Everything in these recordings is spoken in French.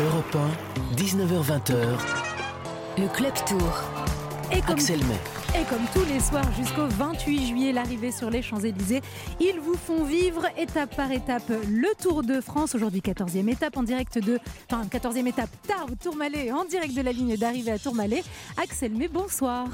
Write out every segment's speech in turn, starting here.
Europe 1, 19h20h. Le Club Tour. Et comme, Axel May. et comme tous les soirs jusqu'au 28 juillet, l'arrivée sur les Champs-Élysées, ils vous font vivre étape par étape le Tour de France. Aujourd'hui, 14e étape en direct de. Enfin, 14e étape, Tarbes, Tourmalet, en direct de la ligne d'arrivée à Tourmalet. Axel May, bonsoir.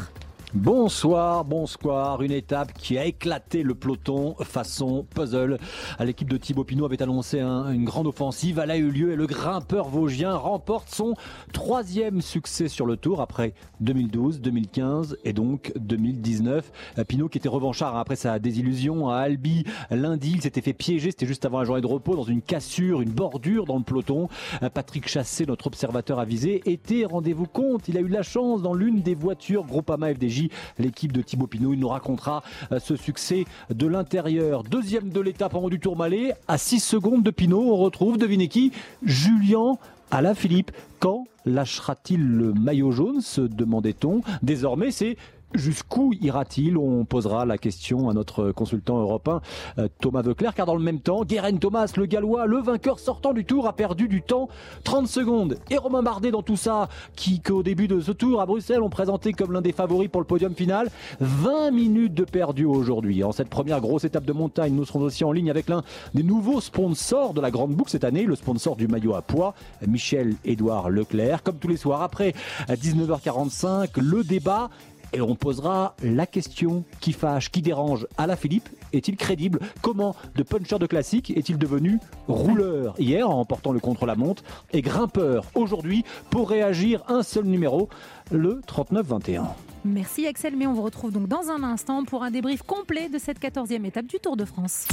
Bonsoir, bonsoir. Une étape qui a éclaté le peloton façon puzzle. L'équipe de Thibaut Pinot avait annoncé un- une grande offensive. Elle a eu lieu et le grimpeur vosgien remporte son troisième succès sur le tour après 2012, 2015 et donc 2019. Euh, Pinot qui était revanchard après sa désillusion à Albi lundi. Il s'était fait piéger. C'était juste avant la journée de repos dans une cassure, une bordure dans le peloton. Euh, Patrick Chassé, notre observateur avisé, était, rendez-vous compte, il a eu la chance dans l'une des voitures Groupama FDJ, l'équipe de Thibaut Pinot. Il nous racontera euh, ce succès de l'intérieur. Deuxième de l'étape en haut du Tourmalet, à 6 secondes de Pinot, on retrouve, devinez qui? Julien Alaphilippe. Quand lâchera-t-il le maillot jaune? Se demandait-on. Désormais, c'est Jusqu'où ira-t-il On posera la question à notre consultant européen euh, Thomas Veuclair, car dans le même temps, Guérin Thomas, le gallois, le vainqueur sortant du tour, a perdu du temps 30 secondes. Et Romain Bardet dans tout ça, qui qu'au début de ce tour à Bruxelles ont présenté comme l'un des favoris pour le podium final. 20 minutes de perdu aujourd'hui. En cette première grosse étape de montagne, nous serons aussi en ligne avec l'un des nouveaux sponsors de la Grande Boucle cette année, le sponsor du maillot à poids, Michel-Édouard Leclerc. Comme tous les soirs, après à 19h45, le débat et on posera la question qui fâche, qui dérange. Alain Philippe est-il crédible? Comment de puncher de classique est-il devenu rouleur? Hier en remportant le contre-la-montre et grimpeur aujourd'hui pour réagir un seul numéro, le 39-21 Merci Axel May. On vous retrouve donc dans un instant pour un débrief complet de cette 14e étape du Tour de France.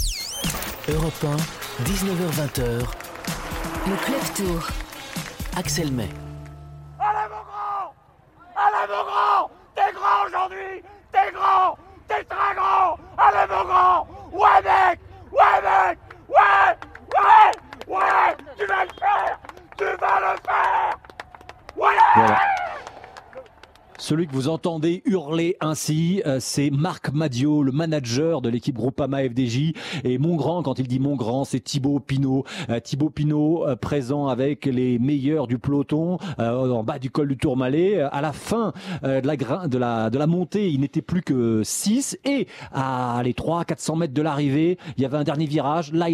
Europe 1, 19h20h. Le Club Tour. Axel May. Allez mon grand Allez mon grand T'es aujourd'hui. T'es grand T'es très grand. Allez mon grand. Ouais mec. Ouais mec. Ouais Ouais Ouais. Tu vas le faire. Tu vas le faire. Ouais. Celui que vous entendez hurler ainsi, euh, c'est Marc Madio, le manager de l'équipe Groupama FDJ. Et mon grand, quand il dit mon grand, c'est Thibaut Pinot. Euh, Thibaut Pinot euh, présent avec les meilleurs du peloton en bas du col du Tourmalet. À la fin de, la, montée, il n'était plus que 6. Et à les 300-400 mètres de l'arrivée, il y avait un dernier virage. Là,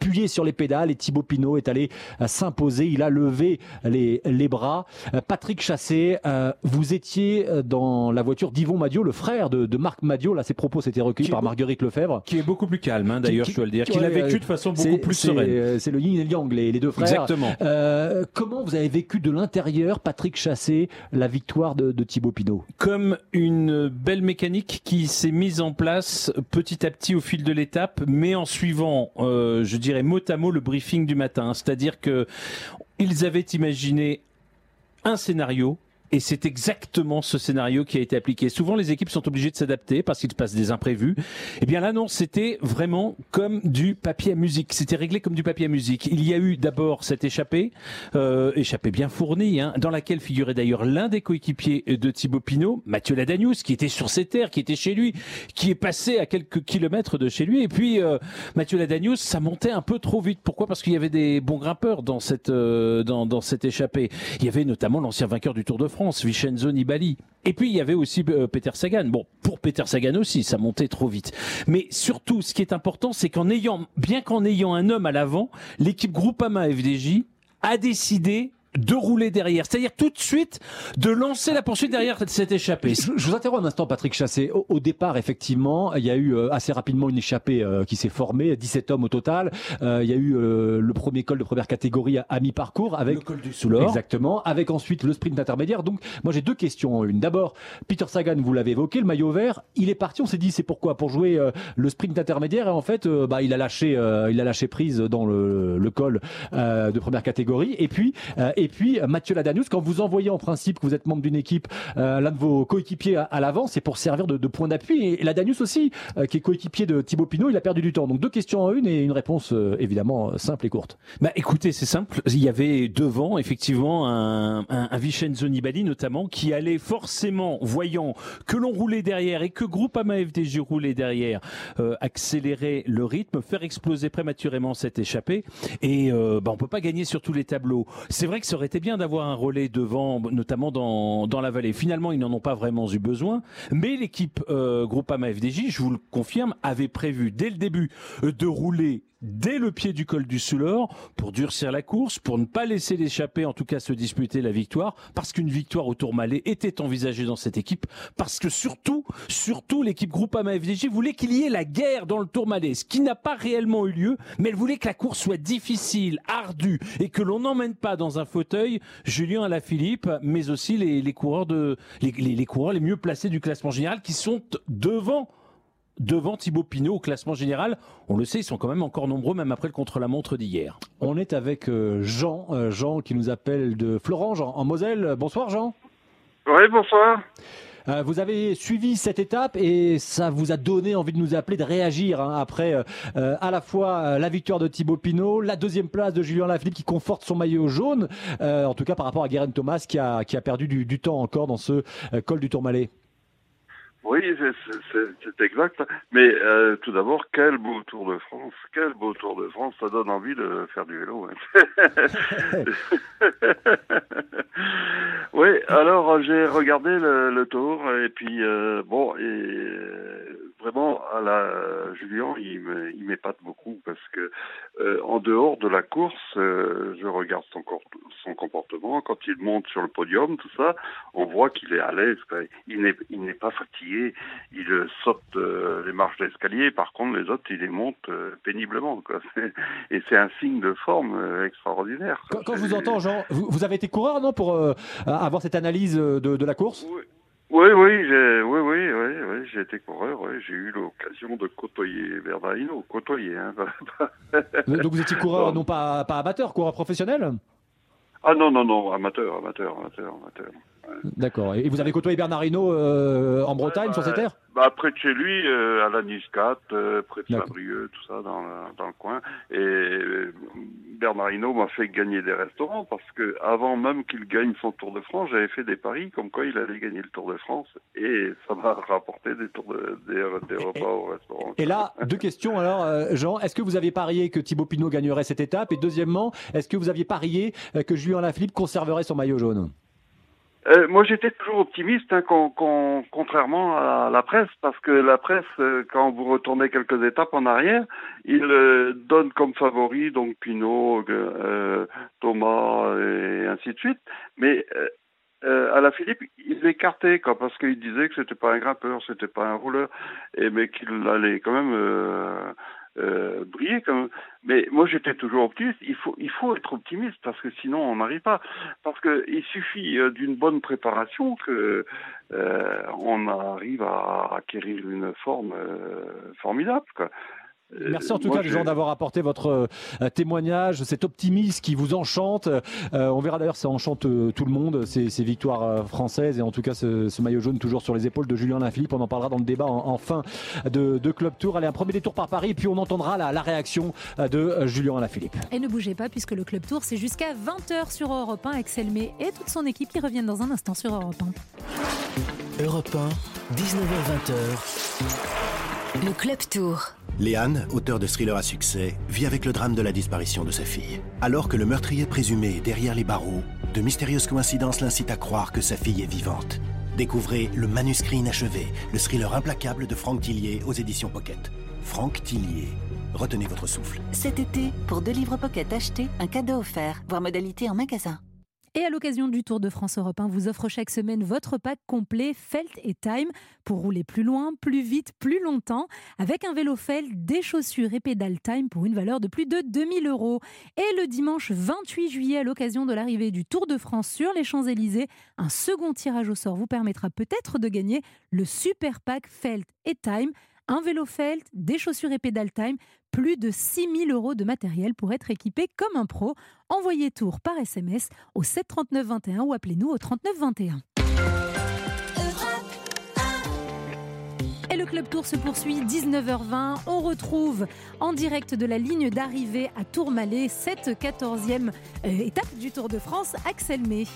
appuyé sur les pédales et Thibaut Pinot est allé euh, s'imposer. Il a levé les, les bras. Euh, Patrick Chassé, euh, vous étiez dans la voiture d'Yvon Madio, le frère de, de Marc Madio. Là, ses propos s'étaient recueillis par Marguerite Lefebvre. Qui est beaucoup plus calme, hein, d'ailleurs, je dois le dire. qui- Qu'il a ouais, vécu de façon beaucoup plus sereine. C'est le yin et le yang, les, les deux frères. Exactement. Euh, comment vous avez vécu de l'intérieur, Patrick Chassé, la victoire de, de Thibaut Pinot? Comme une belle mécanique qui s'est mise en place petit à petit au fil de l'étape, mais en suivant, euh, je dirais mot à mot, le briefing du matin. C'est-à-dire que ils avaient imaginé un scénario. Et c'est exactement ce scénario qui a été appliqué. Souvent, les équipes sont obligées de s'adapter parce qu'il se passe des imprévus. Eh bien, là, non, c'était vraiment comme du papier à musique. C'était réglé comme du papier à musique. Il y a eu d'abord cette échappée, euh, échappée bien fournie, hein, dans laquelle figurait d'ailleurs l'un des coéquipiers de Thibaut Pinot, Mathieu Ladanius, qui était sur ses terres, qui était chez lui, qui est passé à quelques kilomètres de chez lui. Et puis, euh, Mathieu Ladanius, ça montait un peu trop vite. Pourquoi? Parce qu'il y avait des bons grimpeurs dans cette, euh, dans, dans cette échappée. Il y avait notamment l'ancien vainqueur du Tour de France, Vincenzo Nibali. Et puis, il y avait aussi euh, Peter Sagan. Bon, pour Peter Sagan aussi, ça montait trop vite. Mais surtout, ce qui est important, c'est qu'en ayant, bien qu'en ayant un homme à l'avant, l'équipe Groupama FDJ a décidé de rouler derrière. C'est-à-dire tout de suite de lancer la poursuite derrière cette échappée. Je, je vous interromps un instant, Patrick Chassé. Au, au départ, effectivement, il y a eu euh, assez rapidement une échappée euh, qui s'est formée, 17 hommes au total. Euh, il y a eu euh, le premier col de première catégorie à, à mi-parcours avec Le col du Soulor. Exactement, avec ensuite le sprint intermédiaire. Donc, moi, j'ai deux questions en une. D'abord, Peter Sagan, vous l'avez évoqué, le maillot vert, il est parti. On s'est dit, c'est pourquoi? Pour jouer euh, le sprint intermédiaire. Et en fait, bah, il a lâché, euh, il a lâché prise dans le, le col euh, de première catégorie. Et puis, euh, et puis Mathieu Ladanius, quand vous envoyez en principe que vous êtes membre d'une équipe, euh, l'un de vos coéquipiers à, à l'avant, c'est pour servir de, point d'appui. Et, et Ladanius aussi, euh, qui est coéquipier de Thibaut Pinot, il a perdu du temps. Donc deux questions en une et une réponse euh, évidemment simple et courte. Bah écoutez, c'est simple. Il y avait devant effectivement un, un, un Vincenzo Nibali notamment qui allait forcément, voyant que l'on roulait derrière et que Groupama FDJ roulait derrière, euh, accélérer le rythme, faire exploser prématurément cette échappée. Et euh, bah, on peut pas gagner sur tous les tableaux. C'est vrai que ça aurait été bien d'avoir un relais devant, notamment dans, dans la vallée. Finalement, ils n'en ont pas vraiment eu besoin. Mais l'équipe euh, Groupama FDJ, je vous le confirme, avait prévu dès le début de rouler dès le pied du col du Soulor pour durcir la course, pour ne pas laisser l'échapper, en tout cas se disputer la victoire, parce qu'une victoire au Tour Malais était envisagée dans cette équipe, parce que surtout, surtout l'équipe Groupama FDJ voulait qu'il y ait la guerre dans le Tour Malais, ce qui n'a pas réellement eu lieu, mais elle voulait que la course soit difficile, ardue, et que l'on n'emmène pas dans un fauteuil Julien Alaphilippe, mais aussi les, coureurs de, les, les- les coureurs les mieux placés du classement général qui sont devant devant Thibaut Pinot au classement général. On le sait, ils sont quand même encore nombreux, même après le contre-la-montre d'hier. On est avec euh, Jean, euh, Jean qui nous appelle de Florange en, en Moselle. Bonsoir Jean. Oui, bonsoir. Euh, vous avez suivi cette étape et ça vous a donné envie de nous appeler, de réagir hein, après euh, à la fois euh, la victoire de Thibaut Pinot, la deuxième place de Julien Lafilippe qui conforte son maillot jaune, euh, en tout cas par rapport à Guérin Thomas qui a, qui a perdu du, du temps encore dans ce euh, col du Tourmalet. Oui, c'est- exact. Mais euh, tout d'abord, quel beau Tour de France. Quel beau Tour de France. Ça donne envie de faire du vélo. hein. oui, alors j'ai regardé le, Tour et puis, euh, bon, et euh, vraiment, Julien, il m'épate beaucoup parce que en dehors de la course, je regarde son, comportement. Quand il monte sur le podium, tout ça, on voit qu'il est à l'aise. il n'est pas fatigué. Il saute euh, les marches d'escalier. Par contre, les autres, il les monte euh, péniblement. Quoi. Et c'est un signe de forme euh, extraordinaire. Quand, quand je vous entends Jean, vous, vous avez été coureur non pour euh, avoir cette analyse de, de la course? Oui, oui, oui, j'ai, oui, oui, oui, oui, j'ai été coureur. Oui, j'ai eu l'occasion de côtoyer Hinault. Côtoyer, hein. Donc vous étiez coureur Non. non pas, pas amateur, coureur professionnel? Ah non, non, non, amateur, amateur, amateur, amateur. D'accord. Et vous avez côtoyé Bernard Hinault euh, en Bretagne, sur ces terres Bah, près de chez lui, euh, à la Niscat, euh, près de. Saint-Brieuc, tout ça, dans, le- dans le coin. Et Bernard Hinault m'a fait gagner des restaurants parce que avant même qu'il gagne son Tour de France, j'avais fait des paris comme quoi il allait gagner le Tour de France et ça m'a rapporté des, tours de, des, des repas au restaurant. Et là, deux questions alors, euh, Jean. Est-ce que vous aviez parié que Thibaut Pinot gagnerait cette étape? Et deuxièmement, est-ce que vous aviez parié euh, que Julien Lafilippe conserverait son maillot jaune? Euh, moi, j'étais toujours optimiste, hein, con- con- contrairement à la presse, parce que la presse, euh, quand vous retournez quelques étapes en arrière, il euh, donne comme favori donc Pinot, euh, Thomas et ainsi de suite. Mais euh, euh, à la Philippe, il l'écartait quoi, parce qu'il disait que c'était pas un grimpeur, c'était pas un rouleur, et mais qu'il allait quand même euh, euh, briller même. Mais moi, j'étais toujours optimiste. Il faut, il faut être optimiste parce que sinon, on n'arrive pas. Parce que il suffit euh, d'une bonne préparation que euh, on arrive à acquérir une forme euh, formidable. Quoi. Euh, Merci en tout moi, cas, j'ai- Jean, d'avoir apporté votre euh, témoignage, cet optimisme qui vous enchante. Euh, on verra d'ailleurs, ça enchante tout le monde, ces, ces victoires françaises et en tout cas ce, ce maillot jaune toujours sur les épaules de Julien Lafilippe. On en parlera dans le débat en, en fin de, de Club Tour. Allez, un premier détour par Paris, puis on entendra la, la réaction de Julien Lafilippe. Et ne bougez pas puisque le Club Tour c'est jusqu'à 20h sur Europe 1 avec Selmé et toute son équipe qui reviennent dans un instant sur Europe 1. Europe 1, 19h20h. Le Club Tour. Léane, auteur de thriller à succès, vit avec le drame de la disparition de sa fille. Alors que le meurtrier présumé est derrière les barreaux, de mystérieuses coïncidences l'incitent à croire que sa fille est vivante. Découvrez Le manuscrit inachevé, le thriller implacable de Franck Tillier aux éditions Pocket. Franck Tillier, retenez votre souffle. Cet été, pour deux livres pocket achetés, un cadeau offert. Voir modalité en magasin. Et à l'occasion du Tour de France Europe 1 vous offre chaque semaine votre pack complet Felt et Time pour rouler plus loin, plus vite, plus longtemps avec un vélo Felt, des chaussures et pédales Time pour une valeur de plus de 2000 euros. Et le dimanche 28 juillet à l'occasion de l'arrivée du Tour de France sur les Champs-Élysées, un second tirage au sort vous permettra peut-être de gagner le super pack Felt et Time un vélo Felt, des chaussures et pédales Time, plus de 6000 euros de matériel pour être équipé comme un pro. Envoyez tour par SMS au 73921 ou appelez-nous au 3921. Et le Club Tour se poursuit 19h20. On retrouve en direct de la ligne d'arrivée à Tourmalet cette 14e euh, étape du Tour de France, Axel May.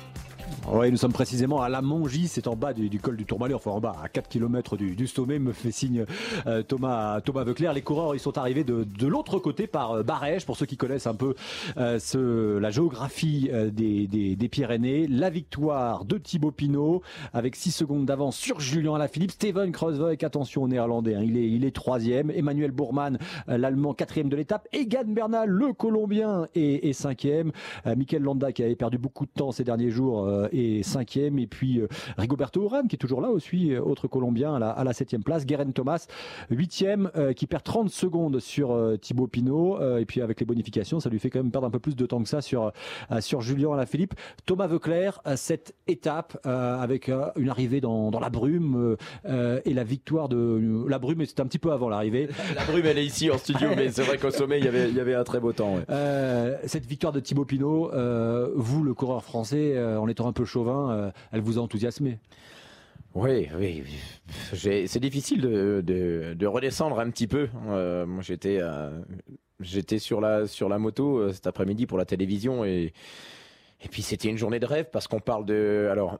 Oui, nous sommes précisément à la Mongie, c'est en bas du, col du Tourmalet, enfin en bas, à 4 km du, sommet, me fait signe euh, Thomas, Thomas Veuclair. Les coureurs, ils sont arrivés de, l'autre côté par euh, Barège, pour ceux qui connaissent un peu euh, ce, la géographie des, Pyrénées. La victoire de Thibaut Pinot, avec 6 secondes d'avance sur Julien Alaphilippe. Steven Kreuzweig, attention au néerlandais, hein, il, est, il est troisième. Emmanuel Bourman, l'allemand, quatrième de l'étape. Egan Bernal, le colombien, est, cinquième. Michael Landa, qui avait perdu beaucoup de temps ces derniers jours, et cinquième. Et puis euh, Rigoberto Urán qui est toujours là aussi, euh, autre Colombien à la, à la septième place. Guerin Thomas, huitième, euh, qui perd 30 secondes sur Thibaut Pinot. et puis avec les bonifications, ça lui fait quand même perdre un peu plus de temps que ça sur, sur Julien Alaphilippe. Thomas Veuclair, cette étape avec une arrivée dans, dans la brume et la victoire de la brume, c'était un petit peu avant l'arrivée. La brume, elle est ici en studio, mais c'est vrai qu'au sommet, il y avait, il y avait un très beau temps. cette victoire de Thibaut Pinot, vous, le coureur français, en étant un peu chauvin, euh, elle vous a enthousiasmé. Oui, oui. C'est difficile de, redescendre un petit peu. Euh, moi, j'étais euh, j'étais sur la sur la moto cet après-midi pour la télévision et et puis c'était une journée de rêve parce qu'on parle de alors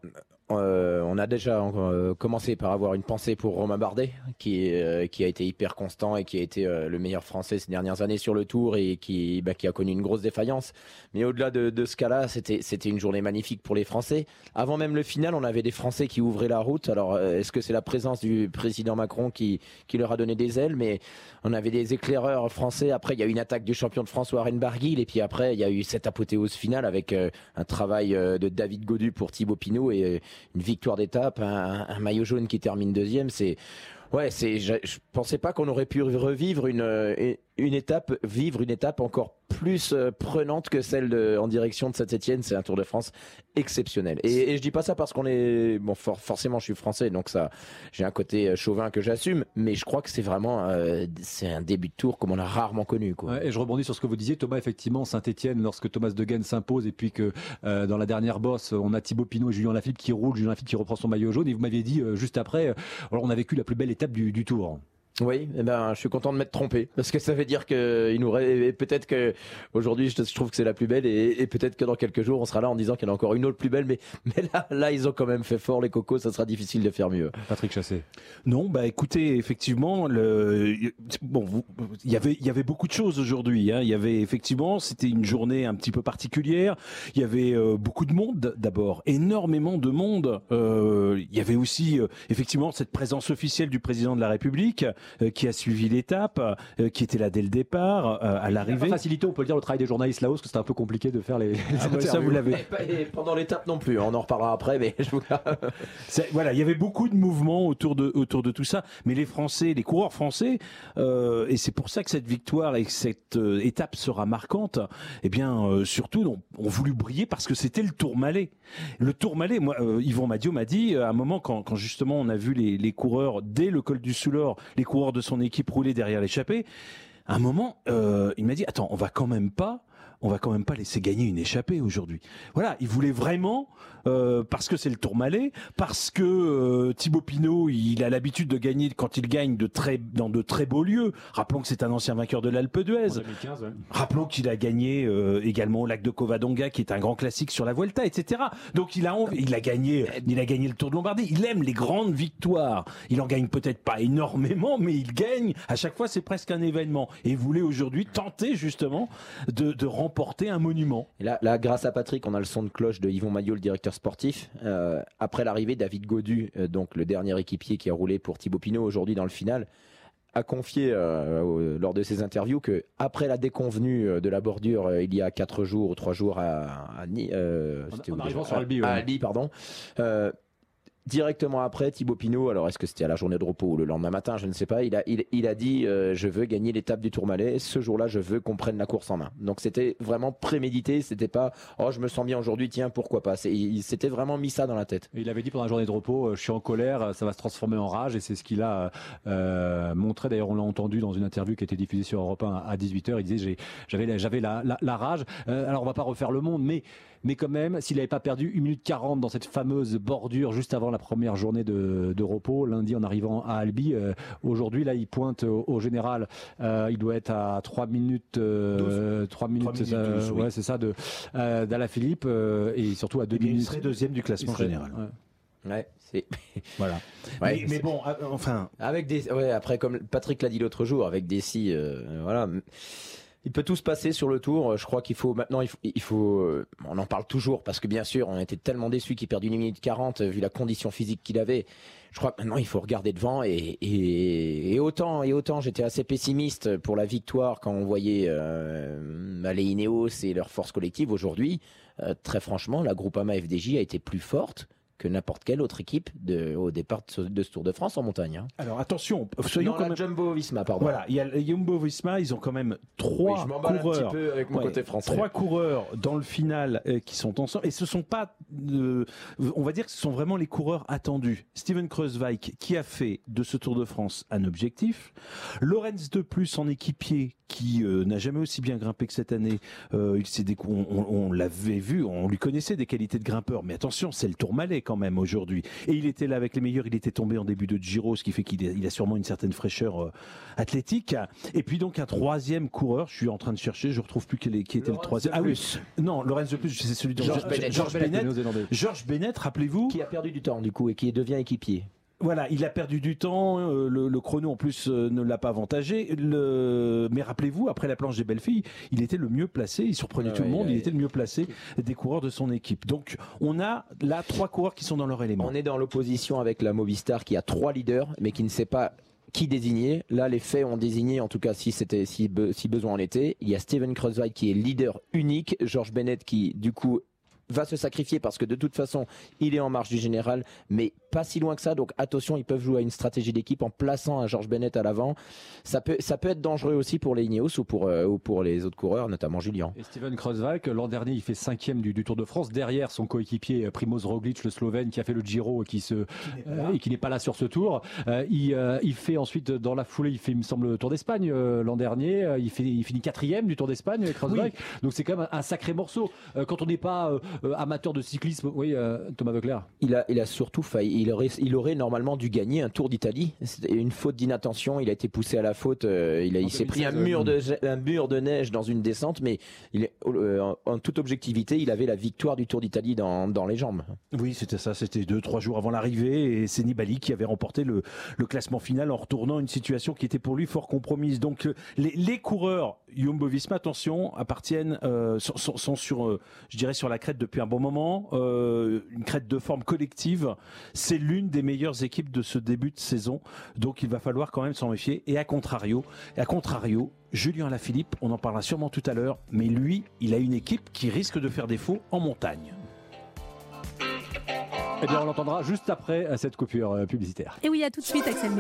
euh, on a déjà euh, commencé par avoir une pensée pour Romain Bardet, qui, euh, a été hyper constant et qui a été le meilleur Français ces dernières années sur le Tour et qui, bah, a connu une grosse défaillance. Mais au-delà de, ce cas-là, c'était, une journée magnifique pour les Français. Avant même le final, on avait des Français qui ouvraient la route. Alors, est-ce que c'est la présence du président Macron qui, qui leur a donné des ailes? Mais on avait des éclaireurs français. Après, il y a eu une attaque du champion de France, Warren Barguil. Et puis après, il y a eu cette apothéose finale avec un travail de David Godu pour Thibaut Pinot et une victoire d'étape, un, maillot jaune qui termine deuxième, c'est ouais, c'est je, je pensais pas qu'on aurait pu revivre une une étape, vivre une étape encore plus euh, prenante que celle en direction de Saint-Etienne. C'est un Tour de France exceptionnel. Et, et je dis pas ça parce qu'on est bon, forcément, je suis français, donc ça, j'ai un côté euh, chauvin que j'assume, mais je crois que c'est vraiment, euh, c'est un début de Tour comme on a rarement connu. Quoi. et je rebondis sur ce que vous disiez, Thomas. Effectivement, Saint-Etienne, lorsque Thomas De Guen s'impose et puis que dans la dernière bosse, on a Thibaut Pinot et Julien Lafilippe qui roulent, Julien Lafilippe qui reprend son maillot jaune. Et vous m'aviez dit juste après, on a vécu la plus belle étape du Tour. Oui, eh ben, je suis content de m'être trompé parce que ça veut dire que il nous peut-être que aujourd'hui je, trouve que c'est la plus belle et, peut-être que dans quelques jours on sera là en disant qu'il y en a encore une autre plus belle, mais mais là là ils ont quand même fait fort les cocos, ça sera difficile de faire mieux. Patrick Chassé. Non, bah écoutez, effectivement, le bon, il y avait il y avait beaucoup de choses aujourd'hui. Hein. Il y avait effectivement, c'était une journée un petit peu particulière. Il y avait euh, beaucoup de monde d'abord, énormément de monde. Euh, il y avait aussi euh, effectivement cette présence officielle du président de la République. Euh, qui a suivi l'étape, euh, qui était là dès le départ, euh, à l'arrivée. Facilité, on peut le dire, le travail des journalistes là-haut, parce que c'était un peu compliqué de faire les, les ah bah, Ça, vous l'avez. pendant l'étape non plus, on en reparlera après, mais je vous... voilà, il y avait beaucoup de mouvements autour de autour de tout ça, mais les Français, les coureurs français, euh, et c'est pour ça que cette victoire et que cette étape sera marquante. Eh bien, surtout, ont, ont, voulu briller parce que c'était le Tourmalet. Le Tourmalet, moi, Yvon Madio m'a dit à un moment quand, quand justement on a vu les, les coureurs dès le col du Soulor, les coureurs de son équipe rouler derrière l'échappée. À un moment, euh, il m'a dit attends, on va quand même pas on va quand même pas laisser gagner une échappée aujourd'hui. Voilà, il voulait vraiment euh, parce que c'est le Tourmalet, parce que euh, Thibaut Pinot, il a l'habitude de gagner quand il gagne de très dans de très beaux lieux. Rappelons que c'est un ancien vainqueur de l'Alpe d'Huez. Rappelons qu'il a gagné euh, également au lac de Covadonga, qui est un grand classique sur la Vuelta, etc. Donc il a il a gagné, il a gagné le Tour de Lombardie. Il aime les grandes victoires. Il en gagne peut-être pas énormément, mais il gagne. À chaque fois, c'est presque un événement. Et il voulait aujourd'hui tenter justement de, de remporter porter un monument. Et là, là, grâce à Patrick, on a le son de cloche de Yvon Maillot, le directeur sportif. Euh, après l'arrivée, David Godu, euh, donc le dernier équipier qui a roulé pour Thibaut Pinot aujourd'hui dans le final, a confié euh, lors de ses interviews que après la déconvenue de la bordure il y a quatre jours ou trois jours à, à, en, sur Albi, à Albi, pardon, Directement après, Thibaut Pinot, alors est-ce que c'était à la journée de repos ou le lendemain matin, je ne sais pas, il a, il, a dit euh, je veux gagner l'étape du Tourmalet, ce jour-là je veux qu'on prenne la course en main. Donc c'était vraiment prémédité, c'était pas oh je me sens bien aujourd'hui, tiens pourquoi pas. Il s'était vraiment mis ça dans la tête. il avait dit pendant la journée de repos euh, je suis en colère, ça va se transformer en rage et c'est ce qu'il a euh, montré. D'ailleurs on l'a entendu dans une interview qui a été diffusée sur Europe 1 à 18h, il disait j'avais j'avais la, la, rage. alors on va pas refaire le monde mais mais quand même s'il n'avait pas perdu 1 minute 40 dans cette fameuse bordure juste avant la première journée de, de repos, lundi en arrivant à Albi. Euh, Aujourd'hui, là, il pointe au, au général. Euh, il doit être à 3 minutes, euh, 3 minutes, minutes c'est ça, 12, oui. ouais, c'est ça, de euh, d'Ala Philippe euh, et surtout à 2 Eh bien, il minutes. serait deuxième du classement serait- général. ouais. Ouais, c'est. Voilà. Ouais, mais, bon, euh, enfin, Avec des, ouais, après comme Patrick l'a dit l'autre jour, avec des si, euh, voilà, il peut tout se passer sur le tour. Je crois qu'il faut maintenant, il faut, il faut, euh, on en parle toujours parce que bien sûr, on était tellement déçus qu'il perde une minute 40 euh, vu la condition physique qu'il avait. Je crois que maintenant il faut regarder devant et, et, et autant et autant j'étais assez pessimiste pour la victoire quand on voyait euh, les et leur force collective aujourd'hui. euh, très franchement, la Groupama FDJ a été plus forte que n'importe quelle autre équipe de, au départ de ce, Tour de France en montagne. hein. alors attention, soyons quand même. Jumbo Visma, pardon. Voilà, il y a le Jumbo Visma, ils ont quand même Oui, trois je m'emballe un coureurs. petit peu avec mon Ouais, côté français. Trois coureurs dans le final euh, qui sont ensemble. Et ce sont pas, euh, on va dire que ce sont vraiment les coureurs attendus. Steven Kreuzweig qui a fait de ce Tour de France un objectif. Lorenz de plus en équipier qui euh, n'a jamais aussi bien grimpé que cette année. Euh, il s'est décou- on, on- on l'avait vu, on lui connaissait des qualités de grimpeur. Mais attention, c'est le Tourmalet quand même aujourd'hui. Et il était là avec les meilleurs. Il était tombé en début de Giro, ce qui fait qu'il a, sûrement une certaine fraîcheur euh, athlétique. Et puis donc un troisième coureur. Je suis en train de chercher. Je retrouve plus quel est- qui était le troisième. Ah oui, non, Lorenz de plus, c'est celui de Georges Bennett. Georges Bennett, rappelez-vous. Qui a perdu du temps du coup et qui devient équipier. Voilà, il a perdu du temps. euh, le, le chrono en plus euh, ne l'a pas avantagé. Le... Mais rappelez-vous, après la planche des belles filles, il était le mieux placé. Il surprenait Ah tout le monde. il a- Il était le mieux placé des coureurs de son équipe. Donc, on a là trois coureurs qui sont dans leur élément. On est dans l'opposition avec la Movistar qui a trois leaders mais qui ne sait pas qui désigner. Là, les faits ont désigné, en tout cas, si c'était, si, be- si besoin en était. Il y a Steven Kreuzweig qui est leader unique, Georges Bennett qui, du coup, va se sacrifier parce que de toute façon, il est en marge du général, mais pas si loin que ça. Donc attention, ils peuvent jouer à une stratégie d'équipe en plaçant un Georges Bennett à l'avant. Ça peut, ça peut être dangereux aussi pour les Ineos ou pour, euh, ou pour les autres coureurs, notamment Julien. Et Steven Kreuzweig, l'an dernier, il fait cinquième du, du Tour de France, derrière son coéquipier euh, Primoz Roglic, le Slovène, qui a fait le Giro et qui se euh, et qui n'est pas là sur ce Tour. Euh, il, euh, il fait ensuite dans la foulée, il fait, il me semble, le Tour d'Espagne euh, l'an dernier. Il fait, il finit quatrième du Tour d'Espagne, Kreuzweig. Donc c'est quand même un, un sacré morceau. Euh, quand on n'est pas euh, euh, amateur de cyclisme, oui, euh, Thomas Veuclair. Il a, il a surtout failli. Il aurait, il aurait normalement dû gagner un Tour d'Italie. C'était une faute d'inattention. Il a été poussé à la faute. euh, il a, il s'est pris un 2016, mur de, un mur de neige dans une descente, mais il est, euh, en, toute objectivité, il avait la victoire du Tour d'Italie dans, dans les jambes. Oui, c'était ça. C'était deux, trois jours avant l'arrivée. Et c'est Nibali qui avait remporté le, le classement final en retournant une situation qui était pour lui fort compromise. Donc, euh, les, les coureurs Jumbo Visma, attention, appartiennent, euh, sont, sont- sont sur, je dirais, sur la crête depuis un bon moment. Une crête de forme collective. C'est l'une des meilleures équipes de ce début de saison. Donc, il va falloir quand même s'en méfier. Et à contrario, et à contrario, Julien Alaphilippe, on en parlera sûrement tout à l'heure, mais lui, il a une équipe qui risque de faire défaut en montagne. Eh bien, on l'entendra juste après euh, cette coupure euh, publicitaire. Et oui, à tout de suite, Axel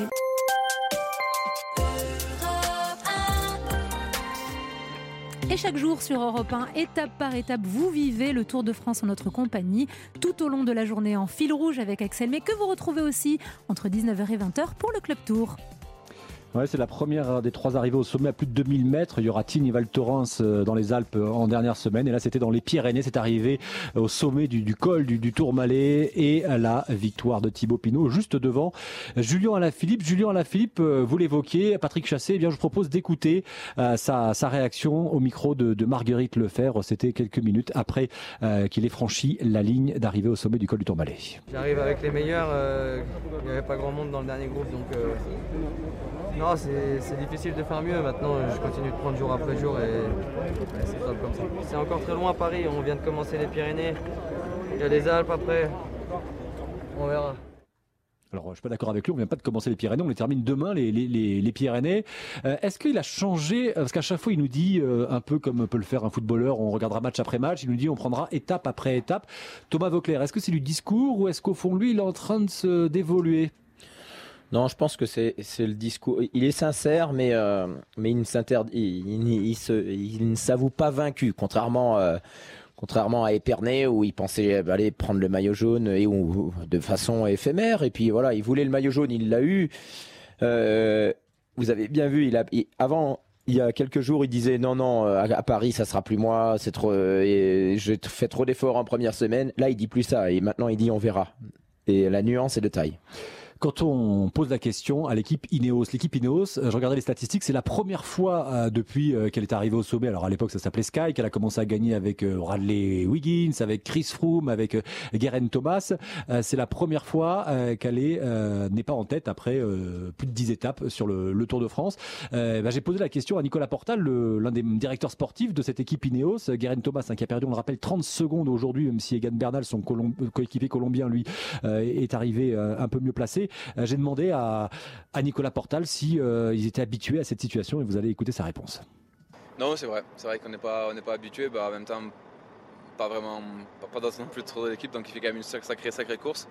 Et chaque jour sur Europe 1, étape par étape, vous vivez le Tour de France en notre compagnie, tout au long de la journée en fil rouge avec Axel, mais que vous retrouvez aussi entre 19h et 20h pour le Club Tour. C'est la première des trois arrivées au sommet à plus de 2000 mètres. Il y aura Tignes et euh, dans les Alpes euh, en dernière semaine. Et là, c'était dans les Pyrénées. C'est arrivé euh, au sommet du, col du, du Tourmalet et la victoire de Thibaut Pinot juste devant Julien Alaphilippe. Julien Alaphilippe, vous l'évoquiez, Patrick Chassé. Eh bien, je vous propose d'écouter sa, réaction au micro de, Marguerite Lefebvre. C'était quelques minutes après qu'il ait franchi la ligne d'arrivée au sommet du col du Tourmalet. J'arrive avec les meilleurs, il n'y avait pas grand monde dans le dernier groupe, donc non, c'est difficile de faire mieux. Maintenant, je continue de prendre jour après jour et, c'est top comme ça. C'est encore très loin Paris, on vient de commencer les Pyrénées, il y a les Alpes après, on verra. Alors, je suis pas d'accord avec lui. On vient pas de commencer les Pyrénées. On les termine demain, les, les, les, Pyrénées. Euh, Est-ce qu'il a changé Parce qu'à chaque fois, il nous dit, euh, un peu comme peut le faire un footballeur, on regardera match après match. Il nous dit, on prendra étape après étape. Thomas Vauclair, est-ce que c'est du discours ou est-ce qu'au fond, lui, il est en train de se d'évoluer? Non, je pense que c'est le discours. Il est sincère, mais euh, mais il ne il, il- ne s'avoue pas vaincu, contrairement. euh, Contrairement à Épernay où il pensait euh, aller prendre le maillot jaune et où, de façon éphémère et puis voilà il voulait le maillot jaune il l'a eu Euh, vous avez bien vu il a avant il y a quelques jours il disait non non à, Paris ça sera plus moi c'est trop j'ai fait trop d'efforts en première semaine là il dit plus ça et maintenant il dit on verra et la nuance est de taille quand on pose la question à l'équipe Ineos, l'équipe Ineos, euh, je regardais les statistiques, c'est la première fois euh, depuis euh, qu'elle est arrivée au sommet. Alors à l'époque, ça s'appelait Sky, qu'elle a commencé à gagner avec Radley Wiggins, avec Chris Froome, avec Guerin Thomas. c'est la première fois qu'elle est n'est pas en tête après plus de 10 étapes sur le, Tour de France. Bah, j'ai posé la question à Nicolas Portal, l'un des directeurs sportifs de cette équipe Ineos, Guerin Thomas, hein, qui a perdu, on le rappelle, 30 secondes aujourd'hui, même si Egan Bernal, son coéquipier colombien, lui, est arrivé un peu mieux placé. Euh, j'ai demandé à, Nicolas Portal si euh, ils étaient habitués à cette situation et vous allez écouter sa réponse. Non, c'est vrai. C'est vrai qu'on n'est pas, on n'est pas habitué. Bah, en même temps, pas vraiment, pas, dans non plus trop d'équipe, donc il fait quand même une sacrée, sacrée course.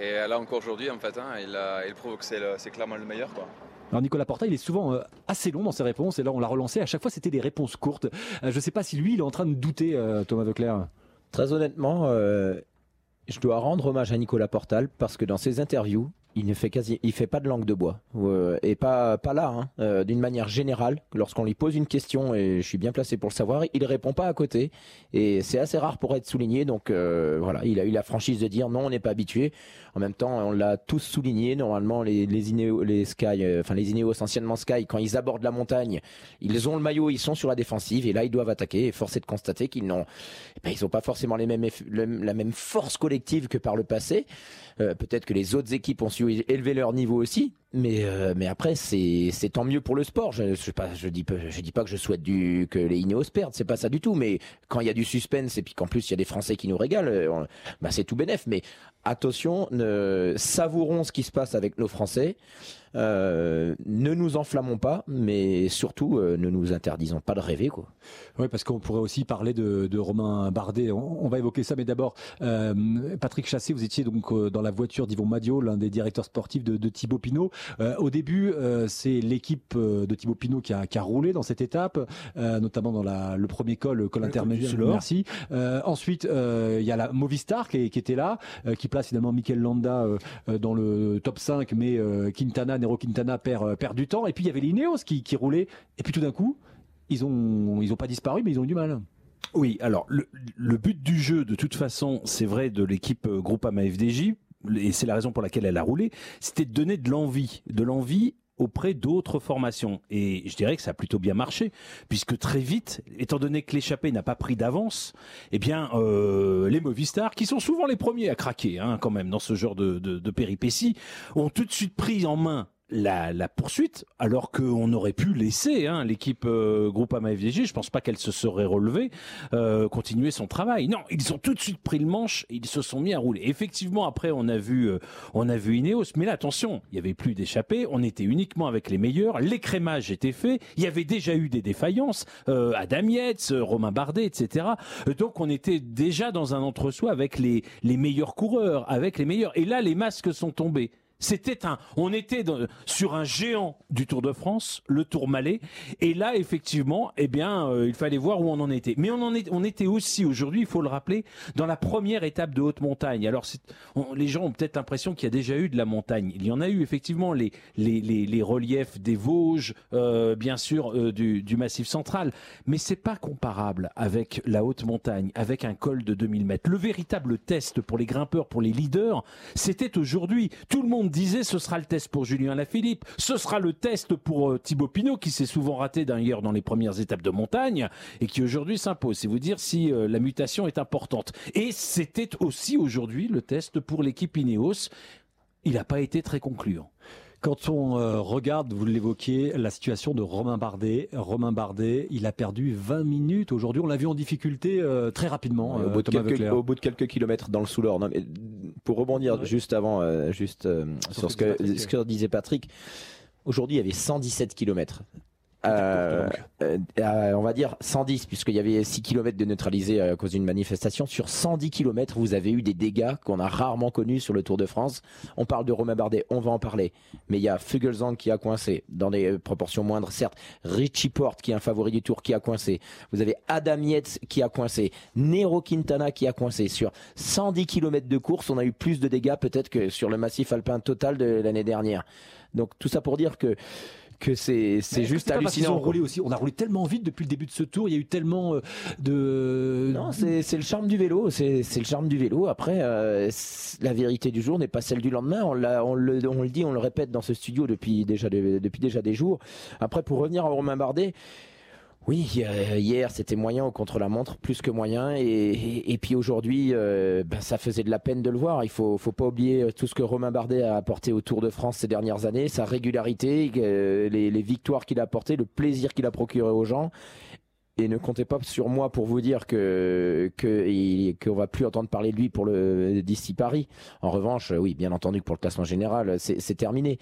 Et là encore aujourd'hui, en fait, hein, il, a, il, prouve que c'est, clairement le meilleur. Quoi. Alors Nicolas Portal, il est souvent euh, assez long dans ses réponses, et là on l'a relancé. À chaque fois, c'était des réponses courtes. je ne sais pas si lui, il est en train de douter, Thomas Veuclair. Très honnêtement, je dois rendre hommage à Nicolas Portal parce que dans ses interviews, il ne fait quasi, il fait pas de langue de bois euh, et pas pas là. Hein. Euh, d'une manière générale, lorsqu'on lui pose une question et je suis bien placé pour le savoir, il répond pas à côté et c'est assez rare pour être souligné. Donc euh, voilà, il a eu la franchise de dire non, on n'est pas habitué. En même temps, on l'a tous souligné. Normalement, les les, Ineos, les Sky, enfin les Ineos anciennement Sky, quand ils abordent la montagne, ils ont le maillot, ils sont sur la défensive et là ils doivent attaquer. Et force est de constater qu'ils n'ont, eh ben, ils ont pas forcément les mêmes la même force collective que par le passé. Peut-être que les autres équipes ont su élever leur niveau aussi. Mais, euh, mais après, c'est, tant mieux pour le sport. Je, je, pas, je dis pas, que je souhaite que les Ineos perdent. C'est pas ça du tout. Mais quand il y a du suspense et puis qu'en plus il y a des Français qui nous régalent, euh, bah c'est tout bénef. Mais attention, savourons ce qui se passe avec nos Français. Euh, ne nous enflammons pas, mais surtout ne nous interdisons pas de rêver. Quoi. Oui, parce qu'on pourrait aussi parler de, Romain Bardet. On, va évoquer ça, mais d'abord, Patrick Chassé, vous étiez donc dans la voiture d'Yvon Madio, l'un des directeurs sportifs de, de Thibaut Pinot. Euh, au début, c'est l'équipe de Thibaut Pinot qui a, qui a, roulé dans cette étape, notamment dans la, le premier col, le col intermédiaire. Merci. ensuite, il y a la Movistar qui, qui était là, qui place finalement Mikel Landa dans le top 5, mais Quintana Nero Quintana euh, perd, du temps. Et puis il y avait l'Ineos qui, qui roulait. Et puis tout d'un coup, ils ont, ils ont pas disparu, mais ils ont eu du mal. Oui, alors le, but du jeu, de toute façon, c'est vrai de l'équipe euh, Groupama FDJ, et c'est la raison pour laquelle elle a roulé, c'était de donner de l'envie, de l'envie auprès d'autres formations. Et je dirais que ça a plutôt bien marché, puisque très vite, étant donné que l'échappée n'a pas pris d'avance, eh bien, euh, les Movistar, qui sont souvent les premiers à craquer, hein, quand même, dans ce genre de, de péripéties, ont tout de suite pris en main la, la, poursuite, alors qu'on aurait pu laisser hein, l'équipe euh, Groupama FDG, je pense pas qu'elle se serait relevée, euh, continuer son travail. Non, ils ont tout de suite pris le manche et ils se sont mis à rouler. Effectivement, après on a vu, euh, on a vu Ineos, mais là attention, il y avait plus d'échappés, on était uniquement avec les meilleurs, l'écrémage était fait, il y avait déjà eu des défaillances, euh, Adam Yates, Romain Bardet, etc. Donc on était déjà dans un entre-soi avec les les meilleurs coureurs, avec les meilleurs. Et là, les masques sont tombés. C'était un, on était sur un géant du Tour de France, le Tour Malais, et là effectivement, eh bien, euh, il fallait voir où on en était. Mais on en est, on était aussi aujourd'hui, il faut le rappeler, dans la première étape de haute montagne. Alors les gens ont peut-être l'impression qu'il y a déjà eu de la montagne. Il y en a eu effectivement les les, les, reliefs des Vosges, euh, bien sûr euh, du, du Massif central, mais c'est pas comparable avec la haute montagne, avec un col de 2000 mètres. Le véritable test pour les grimpeurs, pour les leaders, c'était aujourd'hui. Tout le monde disait ce sera le test pour Julien Lafilippe, ce sera le test pour euh, Thibaut Pinot qui s'est souvent raté d'ailleurs dans les premières étapes de montagne et qui aujourd'hui s'impose. C'est vous dire si euh, la mutation est importante. Et c'était aussi aujourd'hui le test pour l'équipe Ineos. Il n'a pas été très concluant. Quand on euh, regarde, vous l'évoquiez, la situation de Romain Bardet, Romain Bardet, il a perdu 20 minutes aujourd'hui. On l'a vu en difficulté euh, très rapidement. au, bout de quelques, kilomètres dans le Soulor. pour rebondir juste avant, euh, juste sur ce que, ce que disait Patrick, aujourd'hui il y avait 117 kilomètres. Euh, euh, on va dire 110 puisqu'il y avait 6 km de neutralisés à cause d'une manifestation. Sur 110 km, vous avez eu des dégâts qu'on a rarement connus sur le Tour de France. On parle de Romain Bardet, on va en parler. Mais il y a Fugelsang qui a coincé dans des proportions moindres, certes. Richie Porte qui est un favori du Tour qui a coincé. Vous avez Adam Yates qui a coincé. Nero Quintana qui a coincé. Sur 110 km de course, on a eu plus de dégâts peut-être que sur le massif alpin total de l'année dernière. Donc tout ça pour dire que que c'est c'est juste pas parce hallucinant. ont roulé aussi. On a roulé tellement vite depuis le début de ce tour. Il y a eu tellement euh, de. Non, c'est c'est le charme du vélo. C'est c'est le charme du vélo. Après, euh, la vérité du jour n'est pas celle du lendemain. On, l'a- on, le, on le dit, on le répète dans ce studio depuis déjà, des- depuis déjà des jours. Après, pour revenir à Romain Bardet. Oui, euh, hier c'était moyen contre-la-montre, plus que moyen, et, et, puis aujourd'hui, euh, ben, ça faisait de la peine de le voir. Il faut, faut pas oublier euh, tout ce que Romain Bardet a apporté au Tour de France ces dernières années, sa régularité, les, les victoires qu'il a apportées, le plaisir qu'il a procuré aux gens. Et ne comptez pas sur moi pour vous dire que que qu'on va plus entendre parler de lui pour le d'ici Paris. En revanche, oui, bien entendu que pour le classement général, c'est terminé.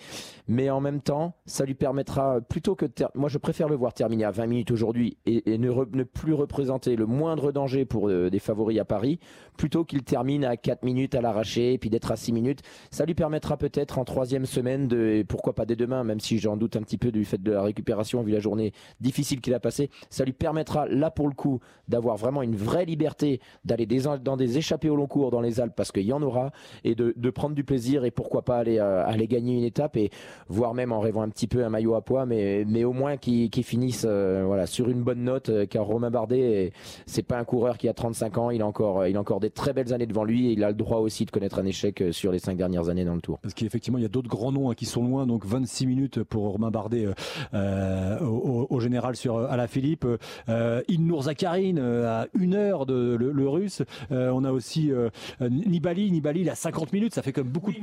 Mais en même temps, ça lui permettra plutôt que moi je préfère le voir terminer à 20 minutes aujourd'hui et, ne, ne plus représenter le moindre danger pour euh, des favoris à Paris, plutôt qu'il termine à 4 minutes à l'arraché et puis d'être à 6 minutes. Ça lui permettra peut-être en troisième semaine de pourquoi pas dès demain, même si j'en doute un petit peu du fait de la récupération vu la journée difficile qu'il a passée, ça lui permettra là pour le coup d'avoir vraiment une vraie liberté d'aller dans des échappées au long cours dans les Alpes parce qu'il y en aura et de, prendre du plaisir et pourquoi pas aller, euh, gagner une étape et voire même en rêvant un petit peu un maillot à poids mais, au moins qu'il qu'il finisse euh, voilà, sur une bonne note euh, car Romain Bardet est- c'est pas un coureur qui a 35 ans il a, encore, il a encore des très belles années devant lui et il a le droit aussi de connaître un échec sur les 5 dernières années dans le tour. Parce qu'effectivement, il y a d'autres grands noms hein, qui sont loin. Donc 26 minutes pour Romain Bardet au, au général sur Alaphilippe. Euh, Ilnour Zakharine euh, à une heure de le, le russe. Euh, on a aussi euh, Nibali. Nibali, il a 50 minutes. Ça fait comme beaucoup de.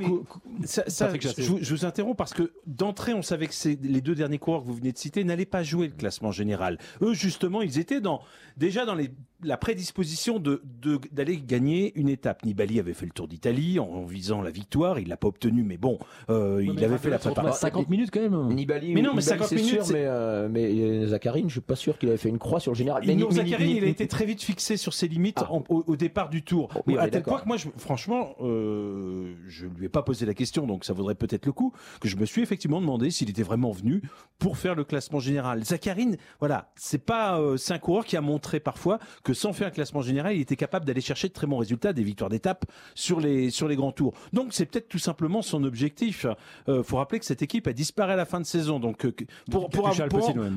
Ça, je, vous- je vous interromps parce que d'entrée, on savait que les deux derniers coureurs que vous venez de citer n'allaient pas jouer le classement général. Eux, justement, ils étaient dans, déjà dans les, la prédisposition de, de- d'aller gagner une étape. Nibali avait fait le Tour d'Italie en, en visant la victoire. Il l'a pas obtenu, mais bon, euh, il mais avait fait la préparation. 50 minutes quand même. Nibali, Mais non, mais Nibali, 50 c'est minutes, sûr, mais, euh, mais euh, Zakharine, je suis pas sûr qu'il avait fait une croix sur le général. Mais Zakharine, Ni- il a été très vite fixé sur ses limites en- au, au départ du tour. oui, on à tel point que moi, je, franchement, euh, je lui ai pas posé la question, donc ça vaudrait peut-être le coup, que je me suis effectivement demandé s'il était vraiment venu pour faire le classement général. Zakharine, voilà, c'est pas, euh, c'est un coureur qui a montré parfois que sans faire un classement général, il était capable d'aller chercher de très bons résultats, des victoires d'étape sur les sur les grands tours. Donc c'est peut-être tout simplement son objectif. Euh, faut rappeler que cette équipe a disparu à la fin de saison, donc euh, que- pour pour, Katusha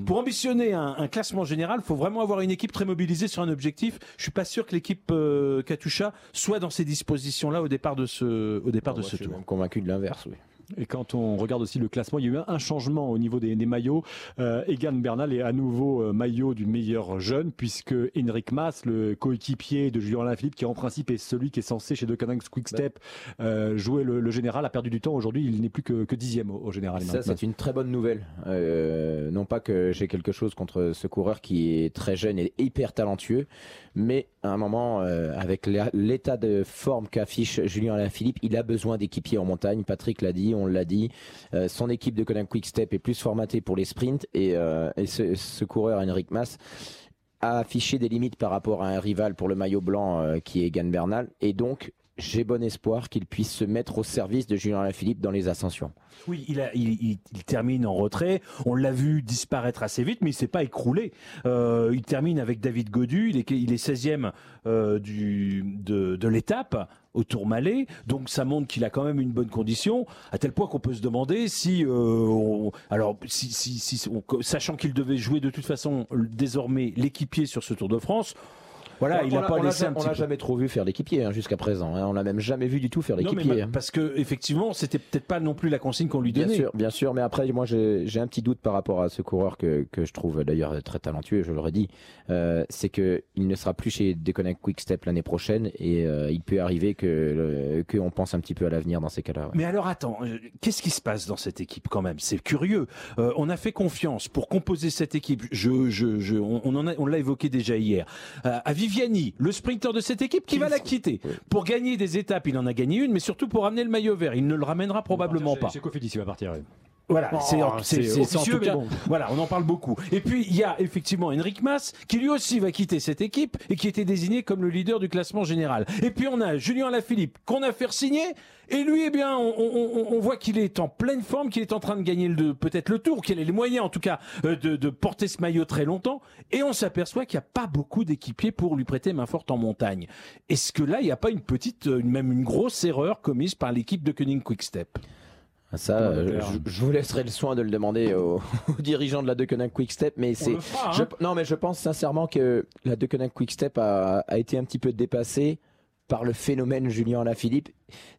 pour, ambitionner un, un classement général, faut vraiment avoir une équipe très mobilisée sur un objectif. Je suis pas sûr que l'équipe euh, Katusha soit dans ces dispositions-là au départ de ce, au départ de Moi, ce je suis tour. même convaincu de l'inverse, oui. Et quand on regarde aussi le classement, il y a eu un changement au niveau des, des maillots. Euh, Egan Bernal est à nouveau euh, maillot du meilleur jeune, puisque Henrik Mas, le coéquipier de Julien Alaphilippe, qui en principe est celui qui est censé chez Deceuninck Quick Step euh, jouer le, le général, a perdu du temps. Aujourd'hui, il n'est plus que, que dixième au, au général. Ça, c'est une très bonne nouvelle. Euh, non pas que j'ai quelque chose contre ce coureur qui est très jeune et hyper talentueux, mais à un moment, euh, avec l'état de forme qu'affiche Julien Alaphilippe, il a besoin d'équipiers en montagne. Patrick l'a dit, on l'a dit. Euh, son équipe de Conan Quick Step est plus formatée pour les sprints et, euh, ce coureur, Henrik Mas, a affiché des limites par rapport à un rival pour le maillot blanc euh, qui est Egan Bernal. Et donc, j'ai bon espoir qu'il puisse se mettre au service de Julien Alaphilippe dans les ascensions. Oui, il, termine en retrait. On l'a vu disparaître assez vite, mais il s'est pas écroulé. Euh, il termine avec David Godu. Il est, il est 16e euh, de, l'étape au Tourmalet. Donc ça montre qu'il a quand même une bonne condition, à tel point qu'on peut se demander si, euh, alors, sachant qu'il devait jouer de toute façon désormais l'équipier sur ce Tour de France. Voilà, On- il on n'a l'a- pas on l'a laissé un on petit l'a peu. jamais trop vu faire l'équipier hein, jusqu'à présent. hein. On l'a même jamais vu du tout faire l'équipier. ma- parce que effectivement, c'était peut-être pas non plus la consigne qu'on lui Bien donnait. sûr, bien sûr, mais après, moi, j'ai un petit doute par rapport à ce coureur que, que je trouve d'ailleurs très talentueux, je l'aurais dit. Euh, c'est que il ne sera plus chez Deconnect Quick Step l'année prochaine et euh, il peut arriver que le- qu'on pense un petit peu à l'avenir dans ces cas-là. ouais. Mais alors attends, euh, qu'est-ce qui se passe dans cette équipe quand même? C'est curieux. Euh, on a fait confiance pour composer cette équipe. Je, je, je, on, on en a, on l'a évoqué déjà hier. À Viviani, le sprinter de cette équipe, qui va la quitter pour gagner des étapes. Il en a gagné une, mais surtout pour amener le maillot vert. Il ne le ramènera probablement pas. C'est Cofidis, il va partir. Voilà, c'est voilà, on en parle beaucoup. Et puis il y a effectivement Henrik Mas qui lui aussi va quitter cette équipe et qui était désigné comme le leader du classement général. Et puis on a Julien Alaphilippe qu'on a fait signer et lui, eh bien, on, on- voit qu'il est en pleine forme, qu'il est en train de gagner le, peut-être le tour, qu'il a les moyens en tout cas euh, de, de porter ce maillot très longtemps. Et on s'aperçoit qu'il n'y a pas beaucoup d'équipiers pour lui prêter main forte en montagne. Est-ce que là, il n'y a pas une petite, euh, même une grosse erreur commise par l'équipe de Koenig Quick Step Ça, euh, je, je vous laisserai le soin de le demander aux, aux dirigeants de la Deceuninck Quick Step, mais c'est. hein. Non, mais je pense sincèrement que la Deceuninck Quick Step a, a été un petit peu dépassée par le phénomène Julien Alaphilippe.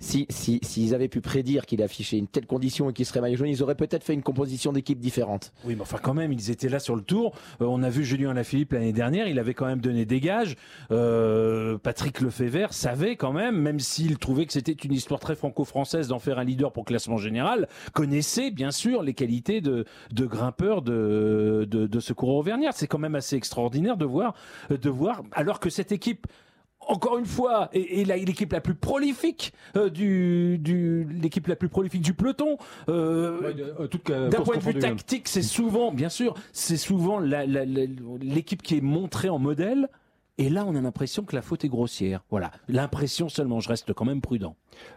Si, si, s'ils avaient pu prédire qu'il affichait une telle condition et qu'il serait maillot jaune, ils auraient peut-être fait une composition d'équipe différente. Oui, mais enfin quand même, ils étaient là sur le tour. Euh, on a vu Julien Alaphilippe l'année dernière, il avait quand même donné des gages. Euh, Patrick Lefebvre savait quand même, même s'il trouvait que c'était une histoire très franco-française d'en faire un leader pour classement général, connaissait bien sûr les qualités de, grimpeur de, de, de ce coureur auvergnat. C'est quand même assez extraordinaire de voir, de voir, alors que cette équipe encore une fois, et, et l'équipe la plus prolifique euh, du, du l'équipe la plus prolifique du peloton. euh, euh, D'un point de vue tactique, c'est souvent, bien sûr, c'est souvent l'équipe qui est montrée en modèle. Et là, on a l'impression que la faute est grossière. Voilà, l'impression seulement. Je reste quand même prudent.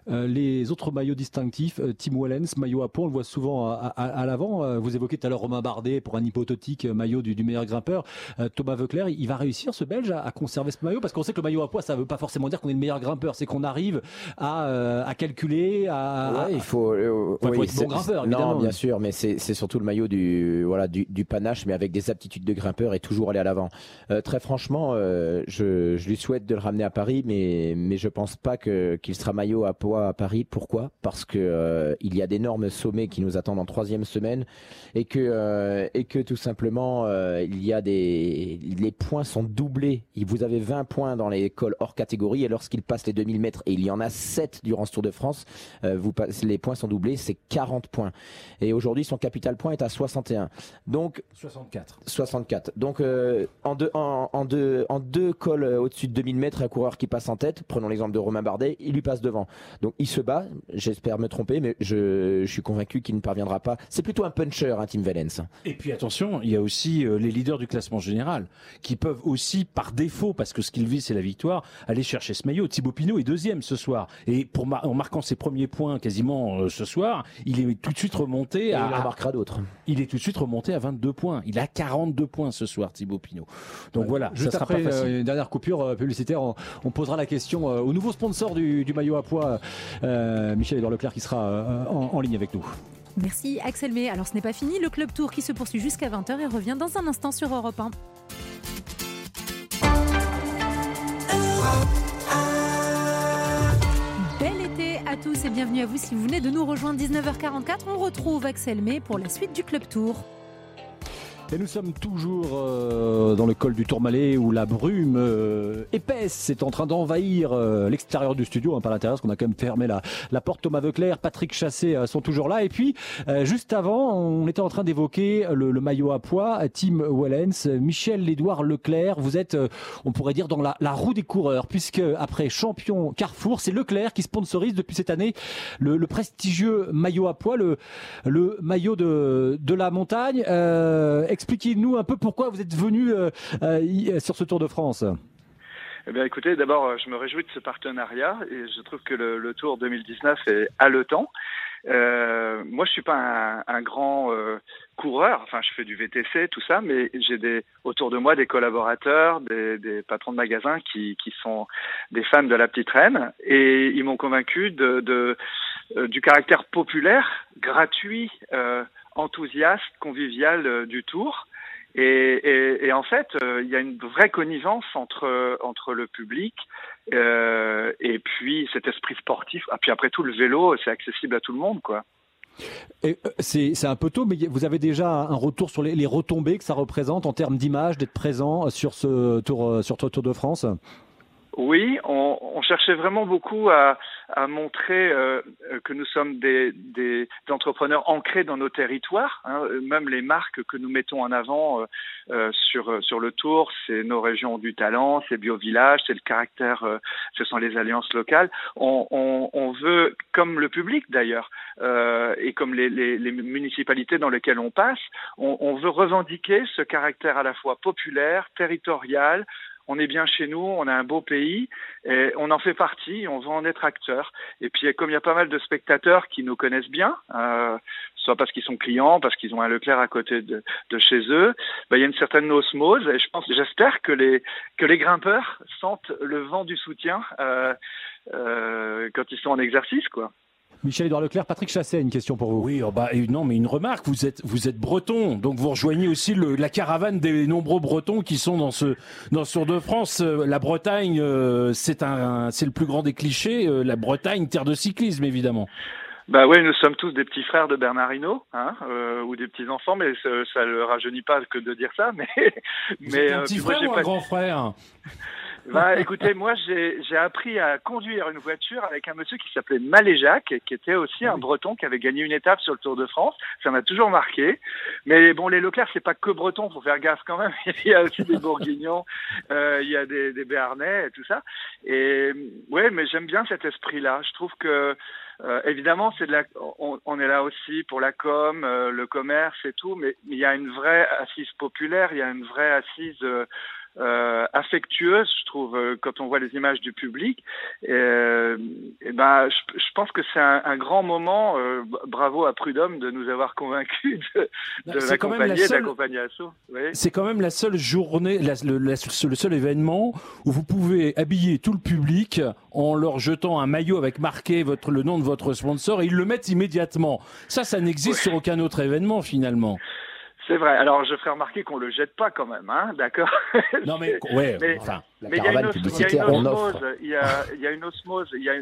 Euh, les autres maillots distinctifs, euh, Tim Wellens, maillot à peau, on le voit souvent à, à- à l'avant. Euh, vous évoquez tout à l'heure Romain Bardet pour un hypothétique maillot du, du meilleur grimpeur. Euh, Thomas Veuclair, il va réussir ce Belge à, à conserver ce maillot? Parce qu'on sait que le maillot à poids, ça veut pas forcément dire qu'on est le meilleur grimpeur, c'est qu'on arrive à, euh, à calculer, à, Ouais, il faut. euh, Enfin, il faut être bon grimpeur, Non, évidemment. bien sûr, mais c'est c'est surtout le maillot du voilà du, du panache, mais avec des aptitudes de grimpeur et toujours aller à l'avant. Euh, très franchement, euh, je, je lui souhaite de le ramener à Paris, mais mais je pense pas qu'il sera maillot à poids à Paris. Pourquoi? Parce que euh, il y a d'énormes sommets qui nous attendent en troisième semaine et que euh, et que tout simplement euh, il y a des les points sont doublés. Vous avez 20 points dans les cols hors catégorie et lorsqu'il passe les 2000 mètres et il y en a 7 durant ce Tour de France, euh, vous passez- les points sont doublés, c'est 40 points. Et aujourd'hui son capital point est à 61. Donc 64. 64. Donc euh, en deux en, en deux en deux cols euh, au-dessus de 2000 mètres, un coureur qui passe en tête. Prenons l'exemple de Romain Bardet, il lui passe devant. Donc il se bat. J'espère me tromper, mais je, je suis convaincu qu'il ne parviendra pas. C'est plutôt un puncher, hein, Tim Valens. Et puis attention, il y a aussi euh, les leaders du classement général qui peuvent aussi, par défaut, parce que ce qu'ils visent c'est la victoire, aller chercher ce maillot. Thibaut Pinot est deuxième ce soir. Et pour mar- en marquant ses premiers points quasiment euh, ce soir, il est tout de suite remonté Et à. il en marquera d'autres. Il est tout de suite remonté à 22 points. Il a 42 points ce soir, Thibaut Pinot. Donc voilà, Juste ça sera après pas facile. Une dernière coupure euh, publicitaire, on, on posera la question euh, au nouveau sponsor du, du maillot à poids, euh, Michel-Édouard Leclerc, qui sera en, en ligne avec nous. Merci Axel May. Alors ce n'est pas fini, le Club Tour qui se poursuit jusqu'à 20h et revient dans un instant sur Europe 1. Bel été à tous et bienvenue à vous si vous venez de nous rejoindre 19h44. On retrouve Axel May pour la suite du Club Tour. Et nous sommes toujours euh, dans le col du Tourmalet où la brume euh, épaisse est en train d'envahir euh, l'extérieur du studio, hein, pas l'intérieur, parce qu'on a quand même fermé la, la porte. Thomas Veuclair, Patrick Chassé sont toujours là. Et puis, juste avant, on était en train d'évoquer le, le maillot à poids, Tim Wellens, Michel-Édouard Leclerc. Vous êtes, on pourrait dire, dans la, la roue des coureurs, puisque après champion Carrefour, c'est Leclerc qui sponsorise depuis cette année le, le prestigieux maillot à poids, le, le maillot de, de la montagne. Euh, Expliquez-nous un peu pourquoi vous êtes venu euh, euh, y- sur ce Tour de France. Eh bien, écoutez, d'abord, euh, je me réjouis de ce partenariat et je trouve que le, Tour 2019 est haletant. Euh, moi, je suis pas un, grand euh, coureur. Enfin, je fais du VTC, tout ça, mais j'ai des autour de moi des collaborateurs, des, patrons de magasins qui, sont des fans de la petite reine et ils m'ont convaincu euh, du caractère populaire, gratuit, euh, enthousiaste, convivial euh, du Tour. Et, en fait, euh, il y a une vraie connivence entre entre le public euh, et puis cet esprit sportif. Ah, puis après tout, le vélo, c'est accessible à tout le monde, quoi. C'est un peu tôt, mais vous avez déjà un retour sur les, retombées que ça représente en termes d'image, d'être présent sur ce Tour, sur ce Tour de France? Oui, on, on cherchait vraiment beaucoup à, à montrer euh, que nous sommes des, des entrepreneurs ancrés dans nos territoires. hein. Même les marques que nous mettons en avant euh, euh, sur sur le tour, c'est nos régions du talent, c'est Biovillage, c'est le caractère, euh, ce sont les alliances locales. On, on, on veut, comme le public d'ailleurs, euh, et comme les, les, les municipalités dans lesquelles on passe, on veut revendiquer ce caractère à la fois populaire, territorial, on est bien chez nous, on a un beau pays, et on en fait partie, on veut en être acteur. Et puis comme il y a pas mal de spectateurs qui nous connaissent bien, euh, soit parce qu'ils sont clients, parce qu'ils ont un Leclerc à côté de, de chez eux, ben, il y a une certaine osmose. Et je pense, j'espère que les que les grimpeurs sentent le vent du soutien euh, euh, quand ils sont en exercice, quoi. Michel-Édouard Leclerc, Patrick Chasset, une question pour vous. Oui, oh bah, non, mais une remarque, vous êtes, vous êtes breton, donc vous rejoignez aussi le- la caravane des nombreux bretons qui sont dans ce, dans ce Tour de France. Euh, La Bretagne, euh, c'est un, c'est le plus grand des clichés, euh, la Bretagne, terre de cyclisme, évidemment. Bah oui, nous sommes tous des petits frères de Bernard Hinault, hein, euh, ou des petits enfants, mais ça, ça le rajeunit pas que de dire ça. Mais, Vous mais êtes un petit frère ou un pas- grand frère? Bah, écoutez, moi, j'ai appris à conduire une voiture avec un monsieur qui s'appelait Maléjac, qui était aussi un Breton qui avait gagné une étape sur le Tour de France. Ça m'a toujours marqué. Mais bon, les Leclerc, c'est pas que Breton, faut faire gaffe quand même. il y a aussi des Bourguignons, euh, il y a des, des Béarnais et tout ça. Et ouais, mais j'aime bien cet esprit-là. Je trouve que euh, évidemment, c'est de la, on, on est là aussi pour la com, euh, le commerce et tout, mais il y a une vraie assise populaire, il y a une vraie assise euh, euh, affectueuse, je trouve, euh, quand on voit les images du public. Et, euh, et ben, je, je pense que c'est un, un grand moment. euh, bravo à Prudhomme de nous avoir convaincus de, la l'accompagner, seule- d'accompagner Asso. Oui. C'est quand même la seule journée, la- le, la- le seul événement où vous pouvez habiller tout le public en leur jetant un maillot avec marqué votre, le nom de votre sponsor et ils le mettent immédiatement. Ça, ça n'existe sur aucun autre événement finalement. C'est vrai. Alors, je ferai remarquer qu'on le jette pas quand même, hein, d'accord? Non mais ouais, Mais- enfin, la Mais il y a une caravane publicitaire, on osmose, offre. il y a, il y a une osmose. il y a-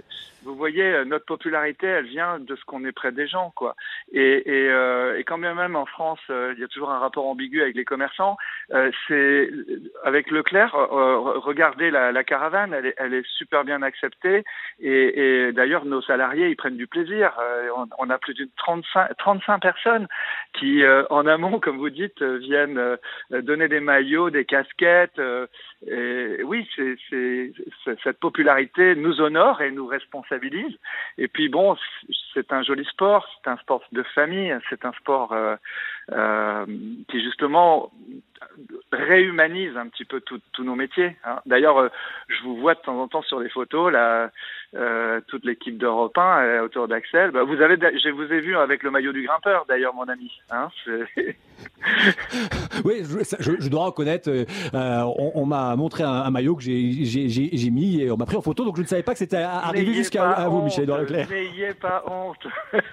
vous voyez, euh, notre popularité, elle vient de ce qu'on est près des gens, quoi. Et, et, euh, et quand bien même en France, euh, il y a toujours un rapport ambigu avec les commerçants. euh, c'est avec Leclerc, euh, regardez la, la caravane, elle est, elle est super bien acceptée. Et, et d'ailleurs, nos salariés, ils prennent du plaisir. Euh, on, on a plus de 35, 35 personnes qui, euh, en amont, comme vous dites, viennent euh, donner des maillots, des casquettes. euh, et oui, c'est, c'est, c'est- cette popularité nous honore et nous responsabilise. Et puis bon, c'est un joli sport, c'est un sport de famille, c'est un sport euh, euh, qui justement réhumanise un petit peu tous nos métiers. hein. D'ailleurs, euh, je vous vois de temps en temps sur les photos, là, euh, toute l'équipe d'Europe 1 euh, autour d'Axel. Bah, vous avez, je vous ai vu avec le maillot du grimpeur, d'ailleurs, mon ami. Hein, Oui, je, ça- je- je dois reconnaître, euh, on, on m'a montré un, un maillot que j'ai- mis et on m'a pris en photo, donc je ne savais pas que c'était arrivé jusqu'à vous, Michel-Édouard Leclerc. N'ayez pas honte.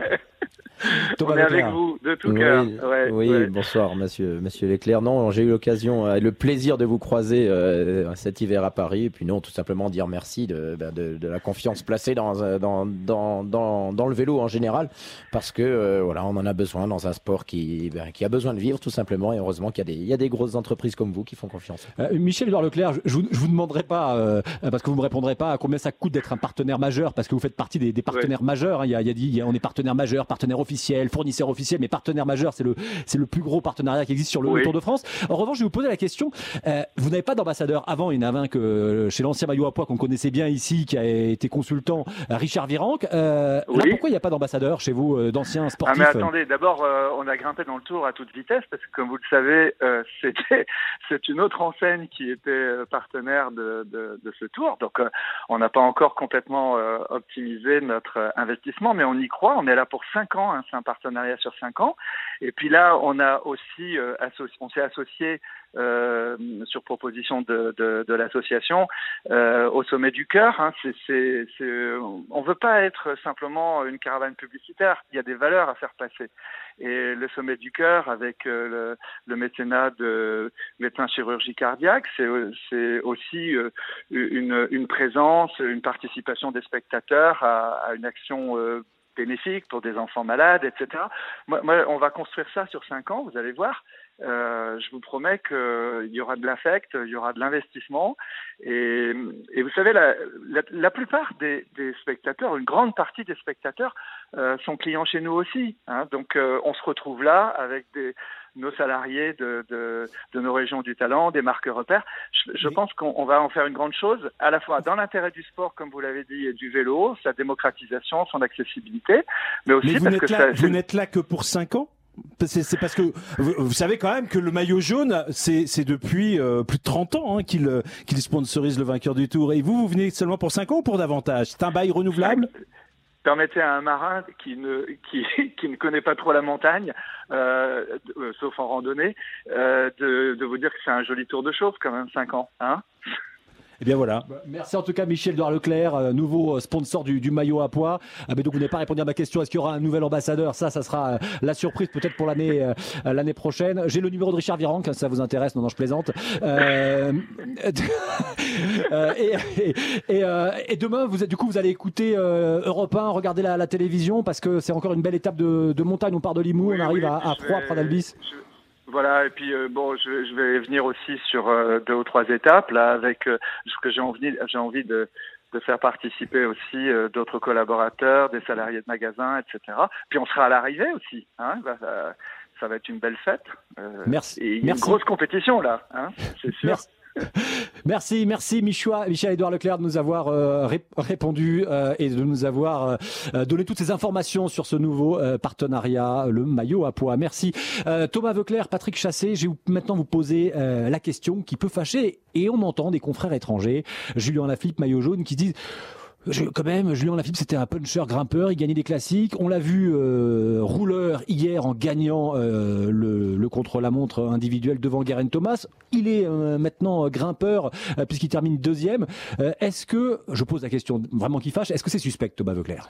Thomas On est avec Leclerc. vous, de tout Oui, cœur. Ouais, oui, ouais. bonsoir, monsieur, monsieur Leclerc. Non, j'ai eu l'occasion euh, et le plaisir de vous croiser euh, cet hiver à Paris. Et puis non, tout simplement dire merci de, de, de la confiance placée dans, euh, dans, dans, dans, dans le vélo en général. Parce que euh, voilà, on en a besoin dans un sport qui, ben, qui a besoin de vivre tout simplement. Et heureusement qu'il y, a des- il y a des grosses entreprises comme vous qui font confiance. Euh, Michel-Édouard Leclerc, je, je vous, demanderai pas, euh, parce que vous me répondrez pas, à combien ça coûte d'être un partenaire majeur, parce que vous faites partie des, des partenaires majeurs. hein. Il y a, il y a dit, il y a- on est partenaire majeur, partenaire officiel, fournisseur officiel, mais partenaire majeur, c'est le, c'est le plus gros partenariat qui existe sur le, Oui. Tour de France. En revanche, je vais vous poser la question. euh, vous n'avez pas d'ambassadeur avant, il y en avait un que euh, chez l'ancien maillot à poids qu'on connaissait bien ici, qui a été consultant, euh, Richard Virenque. Euh, Là, Oui. pourquoi il n'y a pas d'ambassadeur chez vous, euh, d'anciens Ah sportifs mais attendez, d'abord euh, on a grimpé dans le tour à toute vitesse parce que comme vous le savez, c'était c'est une autre enseigne qui était partenaire de, de, de ce tour. Donc on n'a pas encore complètement optimisé notre investissement, mais on y croit. On est là pour cinq ans, c'est un partenariat sur cinq ans. Et puis là, on a aussi euh, on s'est associé euh, sur proposition de, l'association euh, au sommet du cœur. Hein. C'est, on veut pas être simplement une caravane publicitaire. Il y a des valeurs à faire passer. Et le sommet du cœur, avec le, le mécénat de médecins chirurgie cardiaque, c'est, c'est aussi une, présence, une participation des spectateurs à, une action bénéfique pour des enfants malades, etc. Moi, on va construire ça sur cinq ans, vous allez voir. Euh, je vous promets qu'il y aura de l'affect, il y aura de l'investissement. Et, et vous savez, la, la, la plupart des, des, spectateurs, une grande partie des spectateurs, euh, sont clients chez nous aussi. Hein. Donc, euh, on se retrouve là avec des, nos salariés de, de, de, nos régions du talent, des marques repères. Je, je pense qu'on va en faire une grande chose, à la fois dans l'intérêt du sport, comme vous l'avez dit, et du vélo, sa démocratisation, son accessibilité, mais aussi mais vous parce que là, ça, vous n'êtes là que pour 5 ans? C'est parce que vous, vous, savez quand même que le maillot jaune, c'est depuis euh, plus de 30 ans hein, qu'il qu sponsorise le vainqueur du Tour. Et vous, vous venez seulement pour 5 ans ou pour davantage? C'est un bail renouvelable? Permettez à un marin qui ne, qui, qui ne connaît pas trop la montagne, euh, euh, sauf en randonnée, euh, de, vous dire que c'est un joli tour de chauffe quand même, 5 ans. Hein Et bien voilà. Merci en tout cas Michel Edouard Leclerc, euh, nouveau euh, sponsor du, du maillot à poids. Ah, mais donc vous n'avez pas répondu à ma question. Est-ce qu'il y aura un nouvel ambassadeur? Ça, ça sera euh, la surprise peut-être pour l'année l'année prochaine. J'ai le numéro de Richard Virenque, hein, ça vous intéresse Non, non, je plaisante. Euh, et, et, et, et demain, vous, êtes- du coup, vous allez écouter Europe 1, regarder la, la télévision parce que c'est encore une belle étape de, de montagne. On part de Limoux, on arrive à, à vais- Pradalbis. Voilà, et puis euh, bon, je, je vais venir aussi sur euh, deux ou trois étapes là, avec euh, ce que j'ai envie, j'ai envie de, de faire participer aussi euh, d'autres collaborateurs, des salariés de magasins, etc. Puis on sera à l'arrivée aussi. Hein, va- va- ça va être une belle fête. Merci. Et il y a Merci. une grosse compétition là, hein, c'est sûr. Merci. Merci, merci Michoua, Michel Edouard Leclerc de nous avoir euh, ré- répondu euh, et de nous avoir euh, donné toutes ces informations sur ce nouveau partenariat, le maillot à poids. Merci Thomas Veuclair, Patrick Chassé. Je vais maintenant vous poser la question qui peut fâcher et on entend des confrères étrangers, Julien Lafilippe, maillot jaune, qui disent je- quand même, Julien Lafilippe, c'était un puncher grimpeur, il gagnait des classiques. On l'a vu euh, rouleur hier en gagnant euh, le, le contre-la-montre individuel devant Guerin Thomas. Il est euh, maintenant euh, grimpeur puisqu'il termine deuxième. Est-ce que, je pose la question vraiment qui fâche, est-ce que c'est suspect Thomas Veuclair?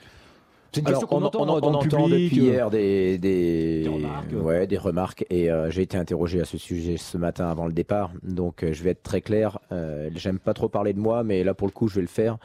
C'est une Alors, question qu'on on, entend on- dans on le entend public. depuis hier des, des, remarques. ouais, des remarques et euh, j'ai été interrogé à ce sujet ce matin avant le départ. Donc euh, je vais être très clair. Euh, J'aime pas trop parler de moi, mais là pour le coup je vais le faire.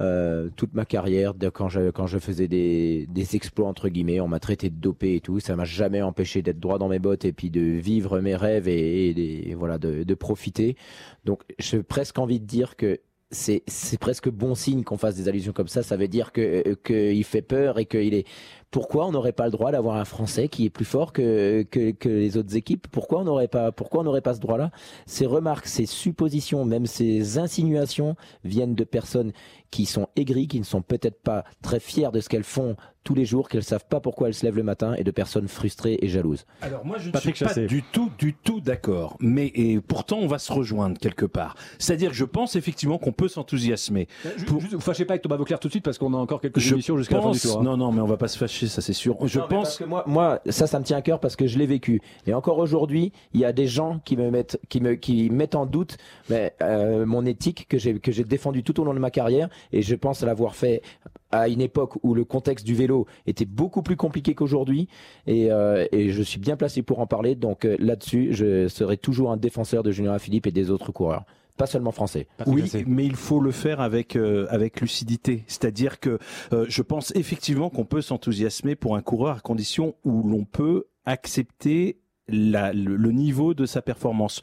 Euh, toute ma carrière, quand je, quand je faisais des, des exploits entre guillemets, on m'a traité de dopé et tout, ça m'a jamais empêché d'être droit dans mes bottes et puis de vivre mes rêves et, voilà de, de profiter. Donc j'ai presque envie de dire que c'est c'est presque bon signe qu'on fasse des allusions comme ça. Ça veut dire que euh, qu'il fait peur et qu'il est. Pourquoi on n'aurait pas le droit d'avoir un Français qui est plus fort que, que, que les autres équipes? Pourquoi on n'aurait pas pourquoi on n'aurait pas ce droit-là? Ces remarques, ces suppositions, même ces insinuations viennent de personnes qui sont aigries, qui ne sont peut-être pas très fières de ce qu'elles font tous les jours, qu'elles savent pas pourquoi elles se lèvent le matin, et de personnes frustrées et jalouses. Alors moi je ne Patrick suis pas du tout, du tout d'accord. Mais et pourtant on va se rejoindre quelque part. C'est-à-dire que je pense effectivement qu'on peut s'enthousiasmer. Pour... Juste, vous fâchez pas avec Thomas Veuclair tout de suite parce qu'on a encore quelques Je émissions jusqu'à la fin du tour. hein. Non, non, mais on va pas se fâcher, ça c'est sûr. Je Non, pense parce que moi, moi, ça, ça me tient à cœur parce que je l'ai vécu. Et encore aujourd'hui, il y a des gens qui me mettent, qui me, qui mettent en doute mais, euh, mon éthique que j'ai, que j'ai défendue tout au long de ma carrière. Et je pense l'avoir fait à une époque où le contexte du vélo était beaucoup plus compliqué qu'aujourd'hui. Et, euh, et je suis bien placé pour en parler. Donc euh, là-dessus, je serai toujours un défenseur de Julien Philippe et des autres coureurs. Pas seulement français. Oui, mais il faut le faire avec euh, avec lucidité. C'est-à-dire que euh, je pense effectivement qu'on peut s'enthousiasmer pour un coureur à condition où l'on peut accepter la- le, le niveau de sa performance.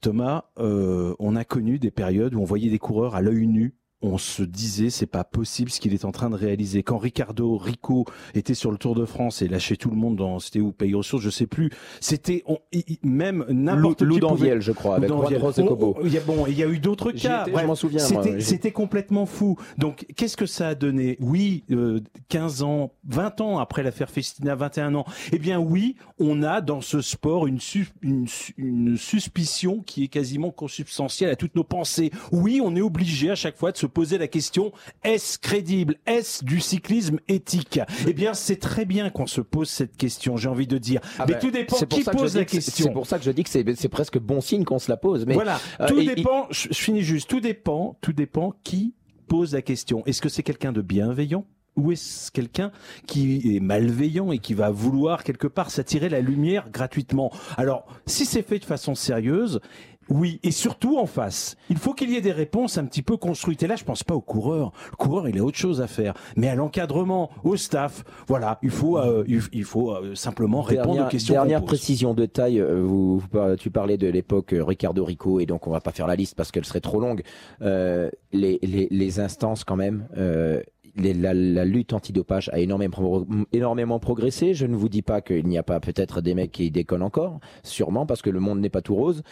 Thomas, euh, on a connu des périodes où on voyait des coureurs à l'œil nu. On se disait c'est pas possible ce qu'il est en train de réaliser. Quand Ricardo Rico était sur le Tour de France et lâchait tout le monde dans c'était où? Pays ressources, je sais plus. C'était on- même n'importe Lou qui pouvait- je crois, avec Juan On- Cobo. Il y a bon, il y a eu d'autres cas. je m'en souviens. C'était complètement fou. Donc, qu'est-ce que ça a donné? Oui, euh, 15 ans, 20 ans après l'affaire Festina, 21 ans. Eh bien, oui, on a dans ce sport une, une, une suspicion qui est quasiment consubstantielle à toutes nos pensées. Oui, on est obligé à chaque fois de se poser la question est-ce crédible? Est-ce du cyclisme éthique? Eh bien, c'est très bien qu'on se pose cette question. J'ai envie de dire. Ah Mais ben, tout dépend qui pose la que question. C'est pour ça que je dis que c'est presque bon signe qu'on se la pose. Mais voilà, euh, tout et- et- dépend. Je, je finis juste. Tout dépend. Tout dépend qui pose la question. Est-ce que c'est quelqu'un de bienveillant ou est-ce quelqu'un qui est malveillant et qui va vouloir quelque part s'attirer la lumière gratuitement? Alors, si c'est fait de façon sérieuse, oui, et surtout en face. Il faut qu'il y ait des réponses un petit peu construites. Et là, je pense pas au coureur. Le coureur, il a autre chose à faire. Mais à l'encadrement, au staff, voilà, il faut, euh, il, faut euh, simplement répondre Dernière, aux questions. dernière pose. précision de taille, euh, vous, tu parlais de l'époque euh, Ricardo Rico et donc on va pas faire la liste parce qu'elle serait trop longue. Euh, les, les, les instances quand même, euh, la, la lutte antidopage a énormément, énormément progressé. Je ne vous dis pas qu'il n'y a pas peut-être des mecs qui déconnent encore, sûrement parce que le monde n'est pas tout rose,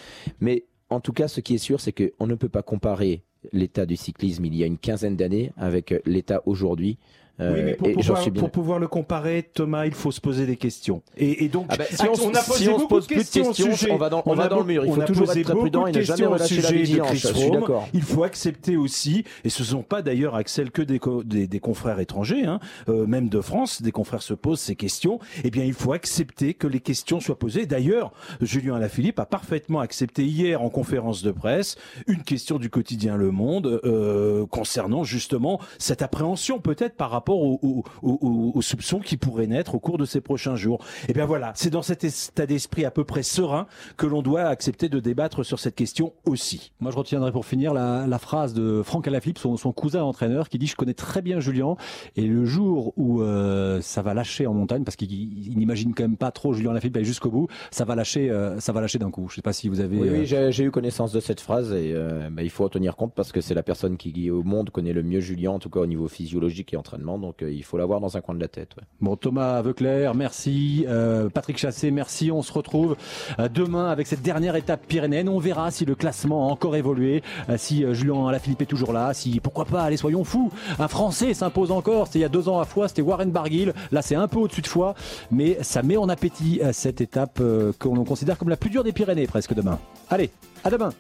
mais en tout cas, ce qui est sûr, c'est qu'on ne peut pas comparer l'état du cyclisme il y a une quinzaine d'années avec l'état aujourd'hui. Euh, oui, mais pour, et pouvoir, suis bien. pour pouvoir le comparer, Thomas, il faut se poser des questions. Et, et donc, Ah bah, si on, on a posé si on beaucoup pose de plus de questions sujet. on va dans, on va a dans le mur. Il faut toujours être très prudent et ne jamais relâcher la sujet de vigilance. Chris Je suis Froome. d'accord. Il faut accepter aussi, et ce ne sont pas d'ailleurs Axel que des, co- des, des confrères étrangers, hein, euh, même de France, des confrères se posent ces questions. Eh bien, il faut accepter que les questions soient posées. D'ailleurs, Julien Alaphilippe a parfaitement accepté hier en conférence de presse une question du quotidien Le Monde euh, concernant justement cette appréhension peut-être par rapport aux au- aux soupçons qui pourraient naître au cours de ces prochains jours. Et bien voilà, c'est dans cet état d'esprit à peu près serein que l'on doit accepter de débattre sur cette question aussi. Moi, je retiendrai pour finir la, la phrase de Franck Alaphilippe, son, son cousin entraîneur, qui dit Je connais très bien Julien, et le jour où euh, ça va lâcher en montagne, parce qu'il il n'imagine quand même pas trop Julien Alaphilippe aller jusqu'au bout, ça va lâcher, euh, ça va lâcher d'un coup. Je sais pas si vous avez. Oui, euh, oui, j'ai j'ai eu connaissance de cette phrase et euh, bah, il faut en tenir compte parce que c'est la personne qui au monde connaît le mieux Julien, en tout cas au niveau physiologique et entraînement, donc euh, il faut l'avoir dans un coin de la tête. Bon, Thomas Veuclair, merci. Euh, Patrick Chassé, merci. On se retrouve euh, demain avec cette dernière étape pyrénéenne. On verra si le classement a encore évolué, si Julien Alaphilippe est toujours là, si pourquoi pas, allez, soyons fous. Un Français s'impose encore. C'était il y a deux ans à Foix, c'était Warren Barguil. Là, c'est un peu au-dessus de Foix, mais ça met en appétit cette étape qu'on considère comme la plus dure des Pyrénées presque demain. Allez, à demain.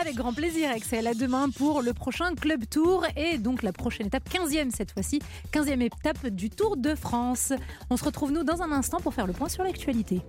Avec grand plaisir, Axel. À demain pour le prochain Club Tour et donc la prochaine étape, 15e cette fois-ci, 15e étape du Tour de France. On se retrouve nous dans un instant pour faire le point sur l'actualité.